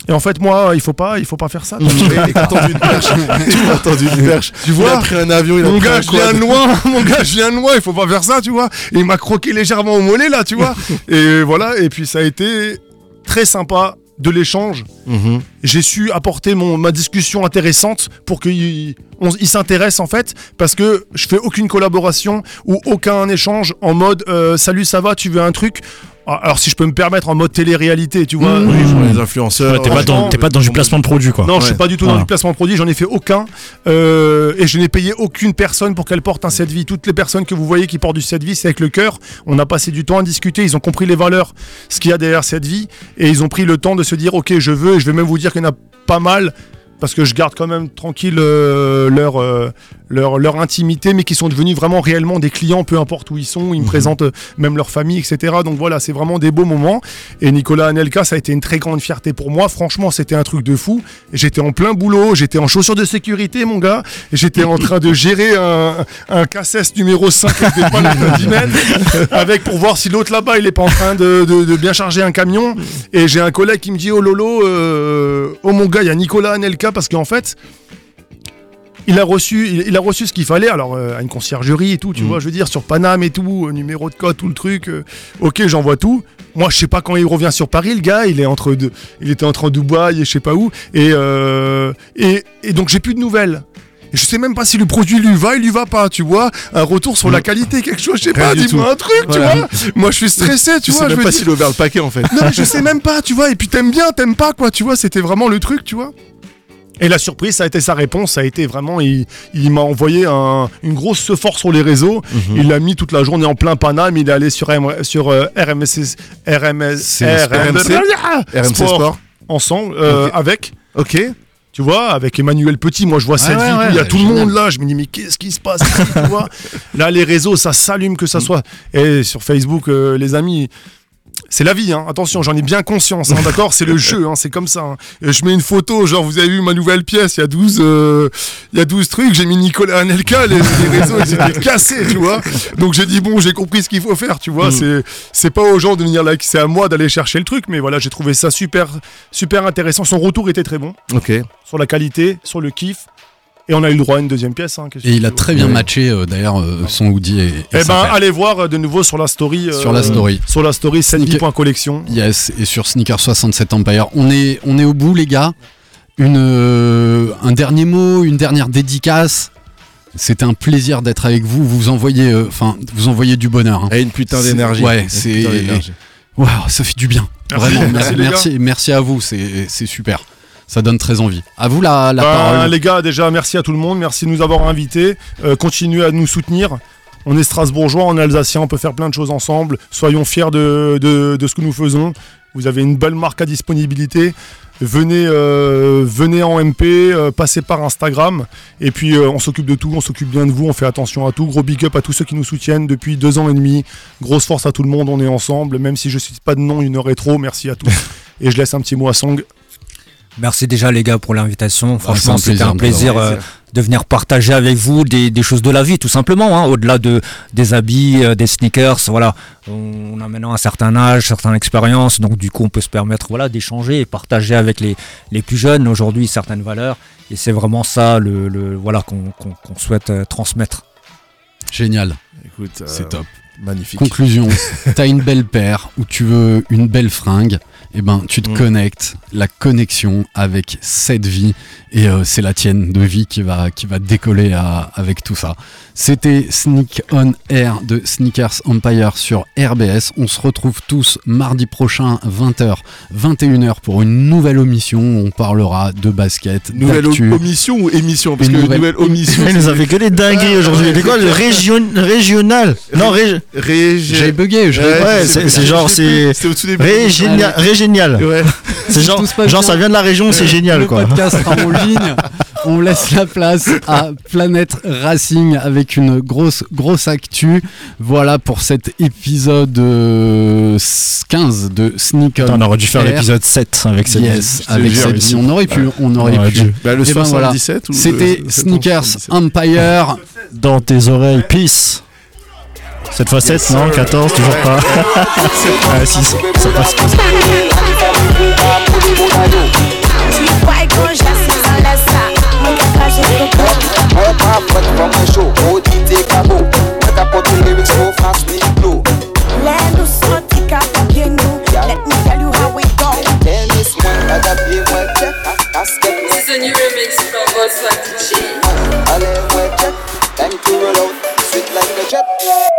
Et en fait moi il faut pas, il faut pas faire ça. [LAUGHS] vois. Et quand une perche, tu as entendu une perche. Tu Il vois a pris un avion, il a mon pris gars, un je viens de loin, [LAUGHS] mon gars, je viens de loin, il faut pas faire ça, tu vois. Et il m'a croqué légèrement au mollet, là, tu vois. [LAUGHS] et voilà, et puis ça a été très sympa de l'échange. Mhm. J'ai su apporter mon, ma discussion intéressante pour qu'il on- il s'intéresse en fait, parce que je fais aucune collaboration ou aucun échange en mode euh, salut, ça va, tu veux un truc? Alors si je peux me permettre en mode télé-réalité, tu vois. Oui, genre les influenceurs. Ouais, t'es pas dans, t'es pas dans du placement de produit, quoi. Non, je suis pas du tout dans du placement de produit, j'en ai fait aucun. Euh, et je n'ai payé aucune personne pour qu'elle porte un set vie. Toutes les personnes que vous voyez qui portent du set vie, c'est avec le cœur. On a passé du temps à discuter, ils ont compris les valeurs, ce qu'il y a derrière cette vie. Et ils ont pris le temps de se dire, ok, je veux, et je vais même vous dire qu'il y en a pas mal. Parce que je garde quand même tranquille euh, leur, euh, leur, leur intimité, mais qui sont devenus vraiment réellement des clients, peu importe où ils sont. Ils me présentent euh, même leur famille, etc. Donc voilà, c'est vraiment des beaux moments. Et Nicolas Anelka, ça a été une très grande fierté pour moi. Franchement, c'était un truc de fou. J'étais en plein boulot, j'étais en chaussures de sécurité, mon gars. J'étais en train de gérer un, un KSS numéro 5 avec des palettes de 10 mètres, avec pour voir si l'autre là-bas, il est pas en train de, de- de bien charger un camion. Et j'ai un collègue qui me dit, oh Lolo, euh, oh mon gars, il y a Nicolas Anelka, parce qu'en fait, il a reçu, il, il a reçu ce qu'il fallait, alors euh, à une conciergerie et tout, tu vois, je veux dire, sur Paname et tout, euh, numéro de code, tout le truc. euh, ok, j'envoie tout. Moi, je sais pas quand il revient sur Paris, le gars, il est entre deux, il était entre Dubaï et je sais pas où, et et, et donc j'ai plus de nouvelles. Et je sais même pas si le produit lui va, il lui va pas, tu vois. Un retour sur la qualité, quelque chose, je sais pas, dis-moi un truc, Voilà. tu vois. Moi, je suis stressé, tu Tu sais vois. je même veux pas dire- s'il a ouvert le paquet en fait. non mais je sais même pas, tu vois. Et puis t'aimes bien, t'aimes pas, quoi, tu vois. C'était vraiment le truc, tu vois. Et la surprise, ça a été sa réponse. Ça a été vraiment, il, il m'a envoyé un- une grosse force sur les réseaux. Mhm. Il l'a mis toute la journée en plein Paname. Il est allé sur, M- sur euh, RMS, RMS, RMC, RMC Sport. ensemble, euh, Ok. avec. Ok. Tu vois, avec Emmanuel Petit, moi je vois cette ouais, vie, ouais, il y a ouais, tout le monde là, je me dis mais qu'est-ce qui se passe tu vois? [LAUGHS] Là les réseaux, ça s'allume que ça Mm. soit. Et sur Facebook, euh, les amis, c'est la vie, hein. attention, j'en ai bien conscience, hein, d'accord? C'est le jeu, hein, c'est comme ça. Et je mets une photo, genre vous avez vu ma nouvelle pièce, il y a 12, euh, il y a 12 trucs, j'ai mis Nicolas Anelka, les, les réseaux ils étaient cassés, tu vois? Donc j'ai dit bon, j'ai compris ce qu'il faut faire, tu vois? Mm. C'est c'est pas aux gens de venir là, c'est à moi d'aller chercher le truc, mais voilà, j'ai trouvé ça super, super intéressant. Son retour était très bon Ok. sur la qualité, sur le kiff. Et on a eu le droit à une deuxième pièce. hein, Et il a très bien matché euh, d'ailleurs euh, son hoodie et, et Eh sa ben, allez voir euh, de nouveau sur la story. euh, Sur la story. Sur la story, 7collection. Yes, et sur Sneaker 67 Empire. On est, on est au bout, les gars. Une, euh, un dernier mot, une dernière dédicace. C'était un plaisir d'être avec vous. Vous envoyez, euh, enfin, vous envoyez du bonheur. hein. Et une putain d'énergie. Ouais, c'est. Waouh, ça fait du bien. Merci, Vraiment, merci, merci, à vous. C'est c'est super. Ça donne très envie. À vous la, la Ben, parole. les gars, déjà, merci à tout le monde. Merci de nous avoir invités. Euh, continuez à nous soutenir. On est strasbourgeois, on est alsacien, on peut faire plein de choses ensemble. Soyons fiers de, de- de ce que nous faisons. Vous avez une belle marque à disponibilité. Venez, euh, venez en MP, euh, passez par Instagram. Et puis, euh, on s'occupe de tout, on s'occupe bien de vous, on fait attention à tout. Gros big up à tous ceux qui nous soutiennent depuis deux ans et demi. Grosse force à tout le monde, on est ensemble. Même si je ne cite pas de nom, une heure et trop, merci à tous. [LAUGHS] et je laisse un petit mot à Song. Merci déjà les gars pour l'invitation. Franchement, c'est un c'était un plaisir euh, de venir partager avec vous des, des choses de la vie, tout simplement. hein, Au-delà de des habits, euh, des sneakers, voilà. On a maintenant un certain âge, certaines expériences, donc du coup, on peut se permettre, voilà, d'échanger et partager avec les les plus jeunes aujourd'hui certaines valeurs. Et c'est vraiment ça, le, le- voilà, qu'on souhaite euh, transmettre. Génial. Écoute, euh, C'est top. Magnifique. Conclusion, [LAUGHS] t'as une belle paire ou tu veux une belle fringue, et ben tu te Mm. connectes, la connexion avec cette vie et euh, c'est la tienne de vie qui va qui va décoller à- avec tout ça. C'était Sneak on Air de Sneakers Empire sur RBS. On se retrouve tous mardi prochain 20h 21h pour une nouvelle omission. On parlera de basket, Nouvelle omission ou émission? Parce Une que nouvelle- nouvelle omission. Il nous a fait que les dingueries aujourd'hui. C'est [LAUGHS] quoi le région... régional Non, rég... Régi- J'ai bugué, Ouais, c'est genre, c'est. C'était au-dessus des Régénial. Régénial. Ouais. [LAUGHS] C'est genre, ça vient de la région, c'est génial le quoi. podcast en [LAUGHS] ligne. On laisse la place à Planète Racing avec une grosse grosse actu. Voilà pour cet épisode euh, 15 de Sneak On aurait dû faire Air. l'épisode 7 avec cette Yes, avec cette vie. On aurait pu, on aurait pu. Bah, le Eh ben voilà. 77 ou le- C'était Sneakers 77. Empire. Dans tes oreilles, peace. Cette fois 7, non 14, toujours pas. [LAUGHS] ah, 6, ça passe. Tell you. Sweet like a jet.